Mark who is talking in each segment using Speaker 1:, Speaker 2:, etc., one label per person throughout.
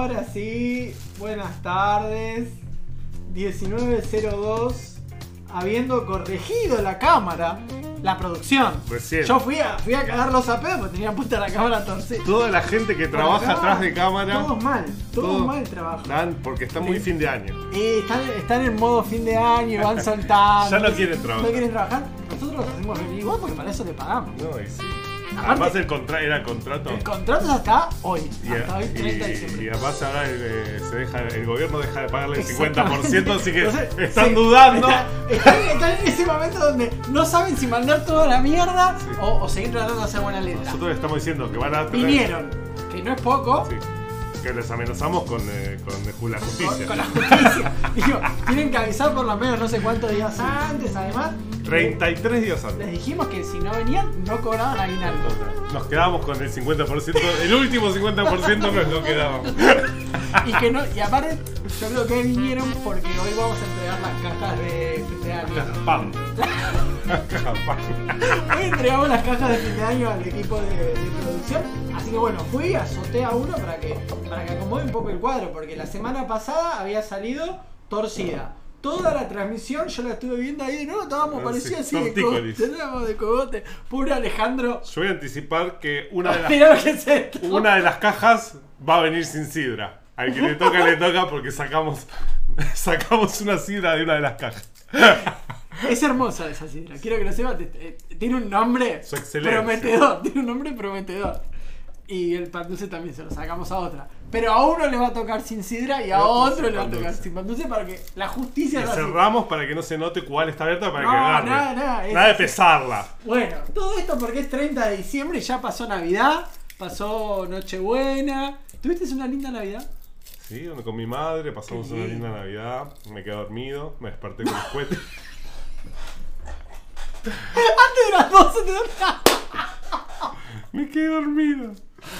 Speaker 1: Ahora sí, buenas tardes. 1902, habiendo corregido la cámara, la producción.
Speaker 2: Recién.
Speaker 1: Yo fui a, fui a cagar los apeos porque tenían puesta la cámara torcida.
Speaker 2: Toda la gente que trabaja atrás de cámara.
Speaker 1: Todos mal, todos, mal
Speaker 2: trabajan. porque está muy fin de año.
Speaker 1: Están, en modo fin de año y van soltando.
Speaker 2: ya no quieren trabajar.
Speaker 1: No quieren trabajar. Nosotros los hacemos igual porque para eso le pagamos.
Speaker 2: No, y sí.
Speaker 1: Aparte-
Speaker 2: Además el contra era contrato.
Speaker 1: El contrato es hasta hoy,
Speaker 2: Y,
Speaker 1: hasta hoy 30 de
Speaker 2: y-
Speaker 1: diciembre.
Speaker 2: y además ahora eh, se deja, el gobierno deja de pagarle el
Speaker 1: Exactamente.
Speaker 2: 50%, así que
Speaker 1: Entonces,
Speaker 2: están
Speaker 1: sí,
Speaker 2: dudando.
Speaker 1: está- Están, están en ese momento donde no saben si mandar toda la mierda
Speaker 2: Sí.
Speaker 1: o, o seguir tratando de hacer buena letra.
Speaker 2: Nosotros le estamos diciendo que van a tener-
Speaker 1: Vinieron, que no es poco,
Speaker 2: Sí. Que les amenazamos con, eh, con la justicia.
Speaker 1: con la justicia. Digo, tienen que avisar por lo menos no sé cuántos días antes, además.
Speaker 2: 33 días
Speaker 1: Les
Speaker 2: antes.
Speaker 1: dijimos que si no venían, no cobraban aguinaldo.
Speaker 2: Nos quedamos con el 50%, el último 50% nos lo quedábamos.
Speaker 1: Y que no, y aparte, yo creo que vinieron porque hoy vamos a entregar las cajas de fin de año.
Speaker 2: Pam. Pam.
Speaker 1: Hoy entregamos las cajas de fin de año al equipo de, de producción. Así que bueno, fui, azoté a uno para que, para que acomode un poco el cuadro, porque la semana pasada había salido torcida. Toda la transmisión yo la estuve viendo ahí de nuevo, estábamos
Speaker 2: Ah,
Speaker 1: parecidos
Speaker 2: sí,
Speaker 1: así de teníamos de cogote. Pobre Alejandro.
Speaker 2: Yo voy a anticipar que una de las
Speaker 1: lo que es.
Speaker 2: Una de las cajas va a venir sin sidra. Al que le toca, le toca porque sacamos, sacamos una sidra de una de las cajas.
Speaker 1: Es hermosa esa sidra, quiero que lo sepas. Tiene un nombre prometedor. Tiene un nombre prometedor. Y el pan dulce también se lo sacamos a otra. Pero a uno le va a tocar sin sidra y a
Speaker 2: Otro
Speaker 1: le va a tocar sin pan dulce para que la justicia hace.
Speaker 2: cerramos para que no se note cuál está abierta para
Speaker 1: No,
Speaker 2: que agarre.
Speaker 1: nada, nada,
Speaker 2: Nada de pesarla.
Speaker 1: Bueno, todo esto porque es 30 de diciembre ya pasó Navidad, pasó Nochebuena. ¿Tuviste una linda Navidad?
Speaker 2: Sí, con mi madre, pasamos
Speaker 1: Qué
Speaker 2: una linda Navidad. Me quedé dormido, me desperté con los cohetes.
Speaker 1: Antes de las 12 te dormía.
Speaker 2: me quedé dormido.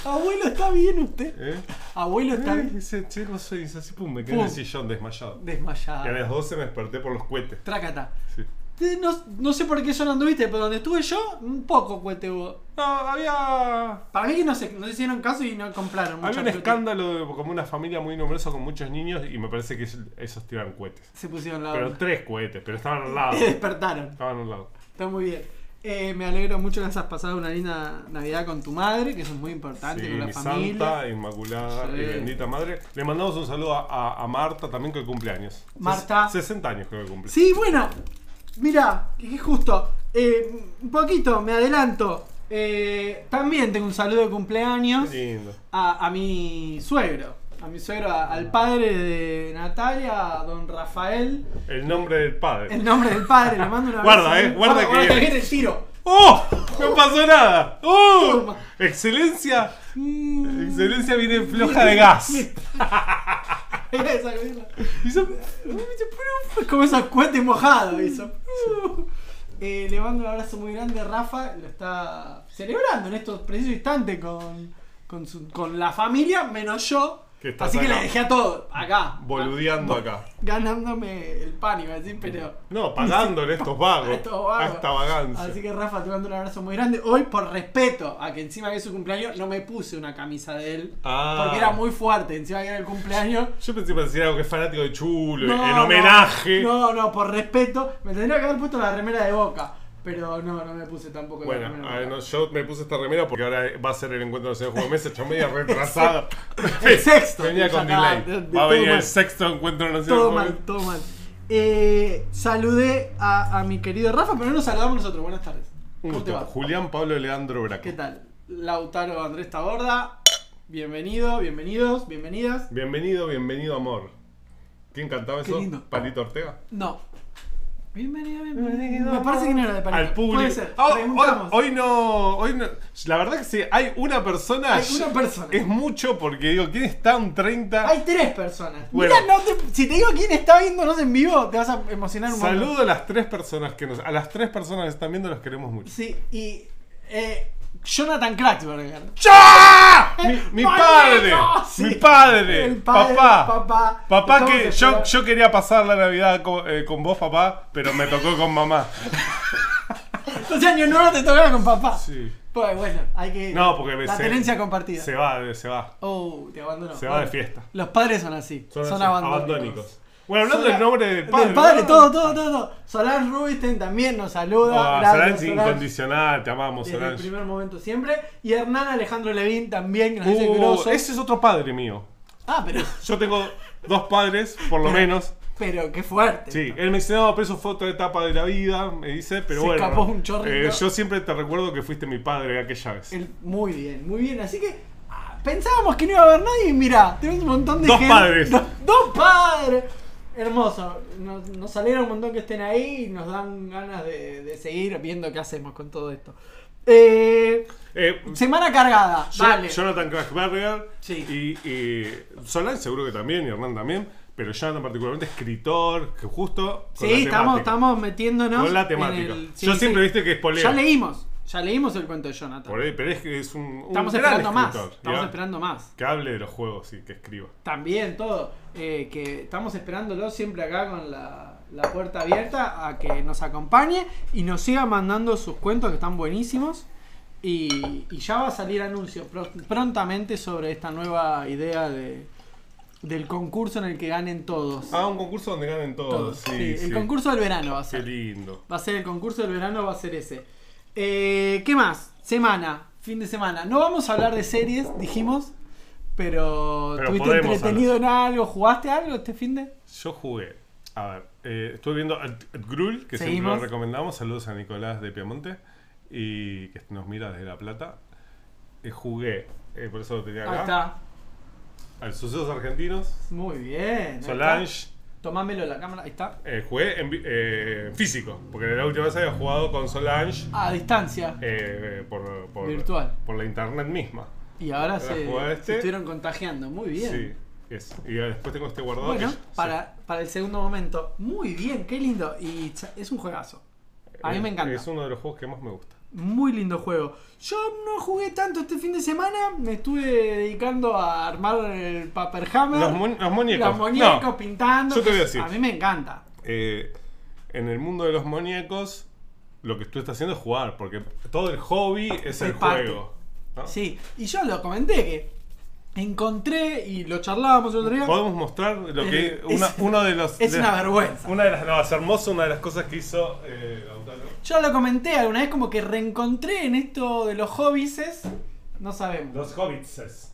Speaker 1: Abuelo, ¿está bien usted?
Speaker 2: ¿Eh?
Speaker 1: Abuelo, ¿está
Speaker 2: Eh,
Speaker 1: bien?
Speaker 2: Ese chico soy así, pum, me quedé en el
Speaker 1: Pum.
Speaker 2: sillón desmayado. Y a
Speaker 1: Desmayado.
Speaker 2: las 12 me desperté por los cohetes.
Speaker 1: Trácata.
Speaker 2: Sí.
Speaker 1: Eh, No, no sé por qué no anduviste, pero donde estuve yo, un poco cuete hubo.
Speaker 2: No, había
Speaker 1: Para mí que no se, no se hicieron caso y no compraron.
Speaker 2: Había
Speaker 1: muchos
Speaker 2: un escándalo de como una familia muy numerosa con muchos niños y me parece que esos- esos tiran cohetes.
Speaker 1: Se pusieron la
Speaker 2: Pero
Speaker 1: onda.
Speaker 2: tres cohetes, pero estaban al lado.
Speaker 1: Y despertaron.
Speaker 2: Estaban al lado.
Speaker 1: Está muy bien. Eh, me alegro mucho que hayas pasado una linda Navidad con tu madre, que eso es muy importante,
Speaker 2: Sí,
Speaker 1: con la
Speaker 2: mi
Speaker 1: familia.
Speaker 2: santa, inmaculada
Speaker 1: Sí.
Speaker 2: y bendita madre. Le mandamos un saludo a, a- a Marta también que cumple años.
Speaker 1: Marta.
Speaker 2: Ses- 60 años creo que cumple.
Speaker 1: Sí, bueno, mira, que justo, eh, un poquito, me adelanto. Eh, también tengo un saludo de cumpleaños
Speaker 2: Qué lindo.
Speaker 1: a, a mi suegro. A mi suegro, a- al padre de Natalia, a don Rafael.
Speaker 2: El nombre del padre.
Speaker 1: El nombre del padre, le mando una
Speaker 2: Guarda, eh, guarda que-
Speaker 1: viene el tiro.
Speaker 2: ¡Oh! No pasó nada. ¡Oh! Excelencia.
Speaker 1: Mm,
Speaker 2: Excelencia viene floja de gas.
Speaker 1: Hizo- como esos cohetes mojados. Hizo. Eh, le mando un abrazo muy grande. Rafa lo está celebrando en estos precisos instantes con, con, su- con la familia, menos yo.
Speaker 2: Que estás
Speaker 1: Así que
Speaker 2: acá.
Speaker 1: le dejé a todo acá.
Speaker 2: Boludeando acá.
Speaker 1: Ganándome el pan, iba a decir, pero.
Speaker 2: No, pagándole estos vagos.
Speaker 1: a estos vagos.
Speaker 2: A esta vagancia.
Speaker 1: Así que Rafa, te mando un abrazo muy grande. Hoy, por respeto a que encima que es su cumpleaños, no me puse una camisa de él.
Speaker 2: Ah.
Speaker 1: Porque era muy fuerte. Encima que era el cumpleaños.
Speaker 2: Yo pensé que decir algo que es fanático de Chulo,
Speaker 1: No,
Speaker 2: en homenaje.
Speaker 1: No, no, por respeto. Me tendría que haber puesto la remera de boca. Pero no, no me puse tampoco la
Speaker 2: Bueno,
Speaker 1: remera
Speaker 2: a
Speaker 1: de
Speaker 2: ver,
Speaker 1: Boca.
Speaker 2: no, yo me puse esta remera porque ahora va a ser el encuentro nacional de juego de mesa, hecho media retrasado.
Speaker 1: El sexto.
Speaker 2: Venía con delay.
Speaker 1: de- de
Speaker 2: Va a venir el
Speaker 1: mal.
Speaker 2: sexto encuentro nacional
Speaker 1: Todo
Speaker 2: de juego
Speaker 1: mal,
Speaker 2: de
Speaker 1: todo mal. Eh, saludé a, a mi querido Rafa, pero no nos saludamos nosotros. Buenas tardes.
Speaker 2: Julián Pablo Leandro Braco.
Speaker 1: ¿Qué tal? Lautaro Andrés Taborda. Bienvenido, bienvenidos, bienvenidas.
Speaker 2: Bienvenido, bienvenido, amor. ¿Quién cantaba
Speaker 1: Qué
Speaker 2: eso?
Speaker 1: lindo.
Speaker 2: ¿Palito Ortega?
Speaker 1: No. Bienvenido, bienvenido. Me parece que no era de.
Speaker 2: Al público.
Speaker 1: Puede ser.
Speaker 2: Ah, hoy,
Speaker 1: Preguntamos.
Speaker 2: hoy no, hoy no. La verdad que sí, hay una persona.
Speaker 1: Hay una persona.
Speaker 2: Es mucho porque digo, ¿quién está un 30?
Speaker 1: Hay tres personas.
Speaker 2: Bueno.
Speaker 1: No te- si te digo quién está viéndonos en vivo, te vas a emocionar un montón.
Speaker 2: Saludo a las tres personas que nos. A las tres personas que están viendo los queremos mucho.
Speaker 1: Sí, y. Eh, Jonathan Kratzberger.
Speaker 2: ¡Ya! Mi, mi padre,
Speaker 1: Sí.
Speaker 2: mi padre,
Speaker 1: El padre,
Speaker 2: papá,
Speaker 1: papá.
Speaker 2: papá que yo, yo quería pasar la Navidad con, eh, con vos, papá, pero me tocó con mamá.
Speaker 1: Entonces año nuevo te tocaba con papá.
Speaker 2: Sí.
Speaker 1: Pues bueno, hay que.
Speaker 2: No, porque
Speaker 1: La
Speaker 2: se-
Speaker 1: tenencia compartida.
Speaker 2: Se va, se va.
Speaker 1: Oh, te abandonó.
Speaker 2: Se va de fiesta.
Speaker 1: Los padres son así. Son,
Speaker 2: así,
Speaker 1: abandónicos.
Speaker 2: abandónicos. Bueno, hablando del nombre del padre.
Speaker 1: Del padre,
Speaker 2: ¿no?
Speaker 1: todo, todo, todo. Solange Rubinstein también nos saluda.
Speaker 2: Ah,
Speaker 1: Gracias,
Speaker 2: Solange
Speaker 1: Solange,
Speaker 2: incondicional, te amamos,
Speaker 1: Desde el
Speaker 2: Solange.
Speaker 1: primer momento siempre. Y Hernán Alejandro Levín también, que nos dice
Speaker 2: Uh,
Speaker 1: grosso.
Speaker 2: ese es otro padre mío.
Speaker 1: Ah, pero,
Speaker 2: Yo tengo dos padres, por lo menos.
Speaker 1: pero qué fuerte.
Speaker 2: Sí, él me dice, no, pero eso fue otra etapa de la vida, me dice, pero
Speaker 1: Se
Speaker 2: bueno.
Speaker 1: escapó un
Speaker 2: eh, yo siempre te recuerdo que fuiste mi padre aquella vez.
Speaker 1: El- muy bien, muy bien. Así que ah, pensábamos que no iba a haber nadie y mirá, tenemos un montón de
Speaker 2: Dos
Speaker 1: gente.
Speaker 2: padres.
Speaker 1: Dos padres. Hermoso. Nos, nos alegra un montón que estén ahí y nos dan ganas de, de seguir viendo qué hacemos con todo esto. Eh,
Speaker 2: Eh,
Speaker 1: semana cargada.
Speaker 2: yo-
Speaker 1: Dale.
Speaker 2: Jonathan Krachberger
Speaker 1: Sí.
Speaker 2: y, y Solange seguro que también, y Hernán también, pero Jonathan particularmente escritor, que justo con
Speaker 1: Sí,
Speaker 2: la
Speaker 1: estamos,
Speaker 2: temática.
Speaker 1: estamos metiéndonos.
Speaker 2: Con la temática.
Speaker 1: el- sí,
Speaker 2: Yo
Speaker 1: sí.
Speaker 2: siempre viste que es
Speaker 1: Ya
Speaker 2: polea.
Speaker 1: leímos. Ya leímos el cuento de Jonathan.
Speaker 2: Por ahí, pero es que es un, un
Speaker 1: Estamos
Speaker 2: gran
Speaker 1: esperando más. Estamos
Speaker 2: ¿ya?
Speaker 1: esperando más.
Speaker 2: Que hable de los juegos y que escriba.
Speaker 1: También todo. eh, que estamos esperándolo siempre acá con la, la puerta abierta a que nos acompañe y nos siga mandando sus cuentos que están buenísimos. Y, y ya va a salir anuncio pro- prontamente sobre esta nueva idea de, del concurso en el que ganen todos.
Speaker 2: Ah, un concurso donde ganen todos.
Speaker 1: Todos,
Speaker 2: Sí,
Speaker 1: sí,
Speaker 2: sí.
Speaker 1: El concurso del verano va a
Speaker 2: Qué
Speaker 1: ser.
Speaker 2: lindo.
Speaker 1: Va a ser el concurso del verano, va a ser ese. Eh, ¿Qué más? Semana, fin de semana. No vamos a hablar de series, dijimos. Pero,
Speaker 2: Pero
Speaker 1: ¿tuviste entretenido en algo? ¿Jugaste algo este fin de?
Speaker 2: Yo jugué. A ver, eh, estuve viendo At- At Grul, que siempre lo recomendamos. Saludos a Nicolás de Piamonte. Y que nos mira desde La Plata. Eh, jugué, por eso lo tenía
Speaker 1: Ahí
Speaker 2: acá.
Speaker 1: está.
Speaker 2: Al Sucesos Argentinos.
Speaker 1: Muy bien. ahí
Speaker 2: Solange.
Speaker 1: Tomámelo la cámara, ahí está.
Speaker 2: Eh, jugué en, vi- eh, en físico, porque la última vez había jugado con Solange
Speaker 1: A distancia.
Speaker 2: eh, por, por-
Speaker 1: Virtual.
Speaker 2: por la internet misma.
Speaker 1: Y ahora
Speaker 2: ¿Ahora
Speaker 1: se, se
Speaker 2: este?
Speaker 1: estuvieron contagiando. Muy bien.
Speaker 2: Sí, es. Y después tengo este guardado.
Speaker 1: Bueno,
Speaker 2: que-
Speaker 1: para, para el segundo momento. Muy bien, qué lindo. Y cha- es un juegazo. A mí
Speaker 2: eh,
Speaker 1: me encanta.
Speaker 2: Es uno de los juegos que más me gusta.
Speaker 1: Muy lindo juego. Yo no jugué tanto este fin de semana. Me estuve dedicando a armar el Paperhammer.
Speaker 2: Los, mon- los muñecos.
Speaker 1: Los muñecos
Speaker 2: No,
Speaker 1: pintando.
Speaker 2: yo te voy a decir.
Speaker 1: A mí me encanta.
Speaker 2: eh, en el mundo de los muñecos, lo que tú estás haciendo es jugar, porque todo el hobby es el
Speaker 1: parte.
Speaker 2: juego. ¿no?
Speaker 1: Sí, y yo lo comenté que encontré y lo charlábamos el otro día.
Speaker 2: Podemos mostrar lo que
Speaker 1: Eh,
Speaker 2: una,
Speaker 1: es-
Speaker 2: uno de los
Speaker 1: Es
Speaker 2: de-
Speaker 1: una vergüenza.
Speaker 2: una de las no, es hermoso una de las cosas que hizo eh, Lautaro.
Speaker 1: Yo lo comenté alguna vez como que reencontré en esto de los hobbies. No sabemos.
Speaker 2: Los hobbitses.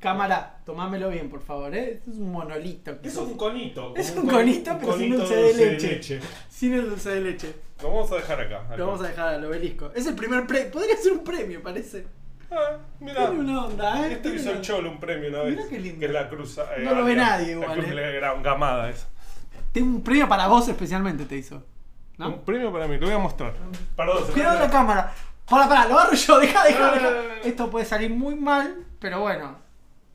Speaker 1: Cámara, tomámelo bien, por favor, ¿eh? Es un monolito.
Speaker 2: Es un conito.
Speaker 1: Es un
Speaker 2: con-
Speaker 1: conito, pero sin dulce de leche. Sin el dulce de leche.
Speaker 2: Lo vamos a dejar acá. acá.
Speaker 1: Lo vamos a dejar al obelisco. Es el primer premio. Podría ser un premio, parece.
Speaker 2: Ah, mira.
Speaker 1: Tiene una onda, ¿eh?
Speaker 2: Este hizo el
Speaker 1: una-
Speaker 2: Cholo un premio una vez.
Speaker 1: Mirá qué lindo.
Speaker 2: Que es la cruz. eh,
Speaker 1: No lo ve nadie
Speaker 2: La
Speaker 1: igual,
Speaker 2: cruz
Speaker 1: eh.
Speaker 2: gamada esa.
Speaker 1: Tengo un premio para vos especialmente, te hizo. ¿No?
Speaker 2: Un premio para mí, lo voy a mostrar. Perdón,
Speaker 1: Cuidado la cámara. Para, para, lo agarro yo, deja, deja, deja. Esto puede salir muy mal, pero bueno.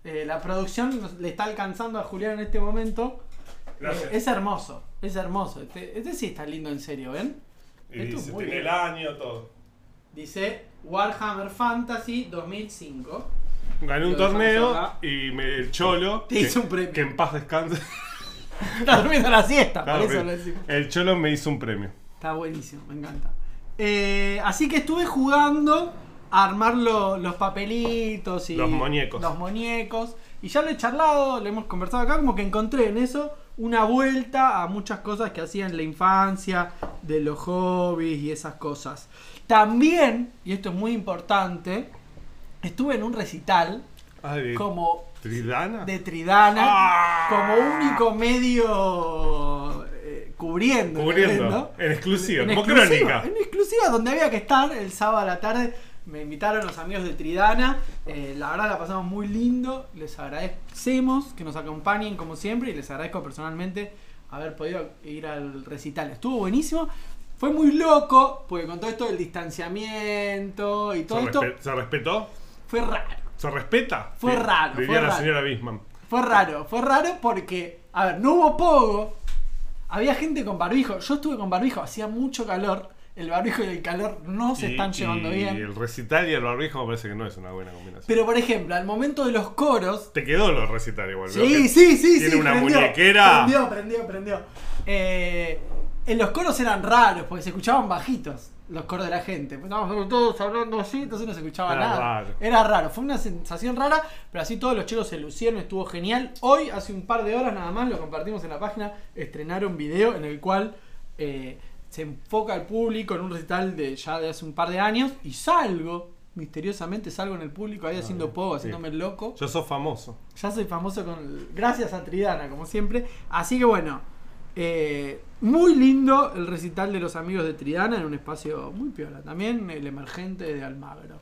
Speaker 1: eh, la producción nos- le está alcanzando a Julián en este momento.
Speaker 2: Gracias.
Speaker 1: Eh, es hermoso, es hermoso. Este, este sí está lindo en serio, ¿ven?
Speaker 2: Y
Speaker 1: Esto es
Speaker 2: dice,
Speaker 1: muy
Speaker 2: tiene
Speaker 1: bien.
Speaker 2: el año, todo.
Speaker 1: Dice Warhammer Fantasy 2005.
Speaker 2: Gané un
Speaker 1: Lo dejamos
Speaker 2: torneo
Speaker 1: acá.
Speaker 2: y me- el Cholo.
Speaker 1: Te
Speaker 2: que-
Speaker 1: hizo un premio.
Speaker 2: Que en paz descanse.
Speaker 1: Está durmiendo la siesta,
Speaker 2: Claro,
Speaker 1: por eso lo decimos.
Speaker 2: el Cholo me hizo un premio.
Speaker 1: Está buenísimo, me encanta. Eh, así que estuve jugando a armar lo- los papelitos y
Speaker 2: Los muñecos.
Speaker 1: Los muñecos. Y ya lo he charlado, lo hemos conversado acá, como que encontré en eso una vuelta a muchas cosas que hacía en la infancia, de los hobbies y esas cosas. También, y esto es muy importante, estuve en un recital como
Speaker 2: Tridana.
Speaker 1: de Tridana
Speaker 2: Ah.
Speaker 1: como único medio eh, cubriendo.
Speaker 2: Cubriendo,
Speaker 1: ¿no?
Speaker 2: en exclusiva, como
Speaker 1: exclusiva,
Speaker 2: crónica.
Speaker 1: En exclusiva, donde había que estar el sábado a la tarde. Me invitaron los amigos de Tridana. eh, la verdad la pasamos muy lindo. Les agradecemos que nos acompañen como siempre. Y les agradezco personalmente haber podido ir al recital. Estuvo buenísimo. Fue muy loco, porque con todo esto del distanciamiento y todo
Speaker 2: ¿Se,
Speaker 1: esto,
Speaker 2: se respetó?
Speaker 1: fue raro.
Speaker 2: ¿Se respeta?
Speaker 1: Fue
Speaker 2: Sí,
Speaker 1: raro,
Speaker 2: Diría
Speaker 1: fue
Speaker 2: la
Speaker 1: raro.
Speaker 2: señora Bisman.
Speaker 1: Fue raro, fue raro porque, a ver, no hubo pogo. Había gente con barbijo. Yo estuve con barbijo, hacía mucho calor. El barbijo y el calor no se
Speaker 2: Y-
Speaker 1: están llevando
Speaker 2: y
Speaker 1: bien.
Speaker 2: el recital y el barbijo me parece que no es una buena combinación.
Speaker 1: Pero por ejemplo, al momento de los coros.
Speaker 2: Te quedó lo recital igual.
Speaker 1: Sí, sí, sí,
Speaker 2: Tiene
Speaker 1: sí.
Speaker 2: una
Speaker 1: prendió,
Speaker 2: muñequera.
Speaker 1: Prendió, prendió, prendió. Eh, en los coros eran raros porque se escuchaban bajitos. los coros de la gente. Estábamos todos hablando así, entonces no se escuchaba
Speaker 2: Era
Speaker 1: nada.
Speaker 2: raro.
Speaker 1: Era raro, fue una sensación rara, pero así todos los chicos se lucieron, estuvo genial. Hoy, hace un par de horas nada más, lo compartimos en la página, estrenaron video en el cual eh, se enfoca al público en un recital de ya de hace un par de años y salgo, misteriosamente salgo en el público ahí haciendo
Speaker 2: bien,
Speaker 1: pogo,
Speaker 2: sí.
Speaker 1: haciéndome el loco.
Speaker 2: Yo soy famoso.
Speaker 1: Ya soy famoso con. Gracias a Tridana, como siempre. Así que bueno. Eh, muy lindo el recital de los amigos de Tridana en un espacio muy piola. También el emergente de Almagro.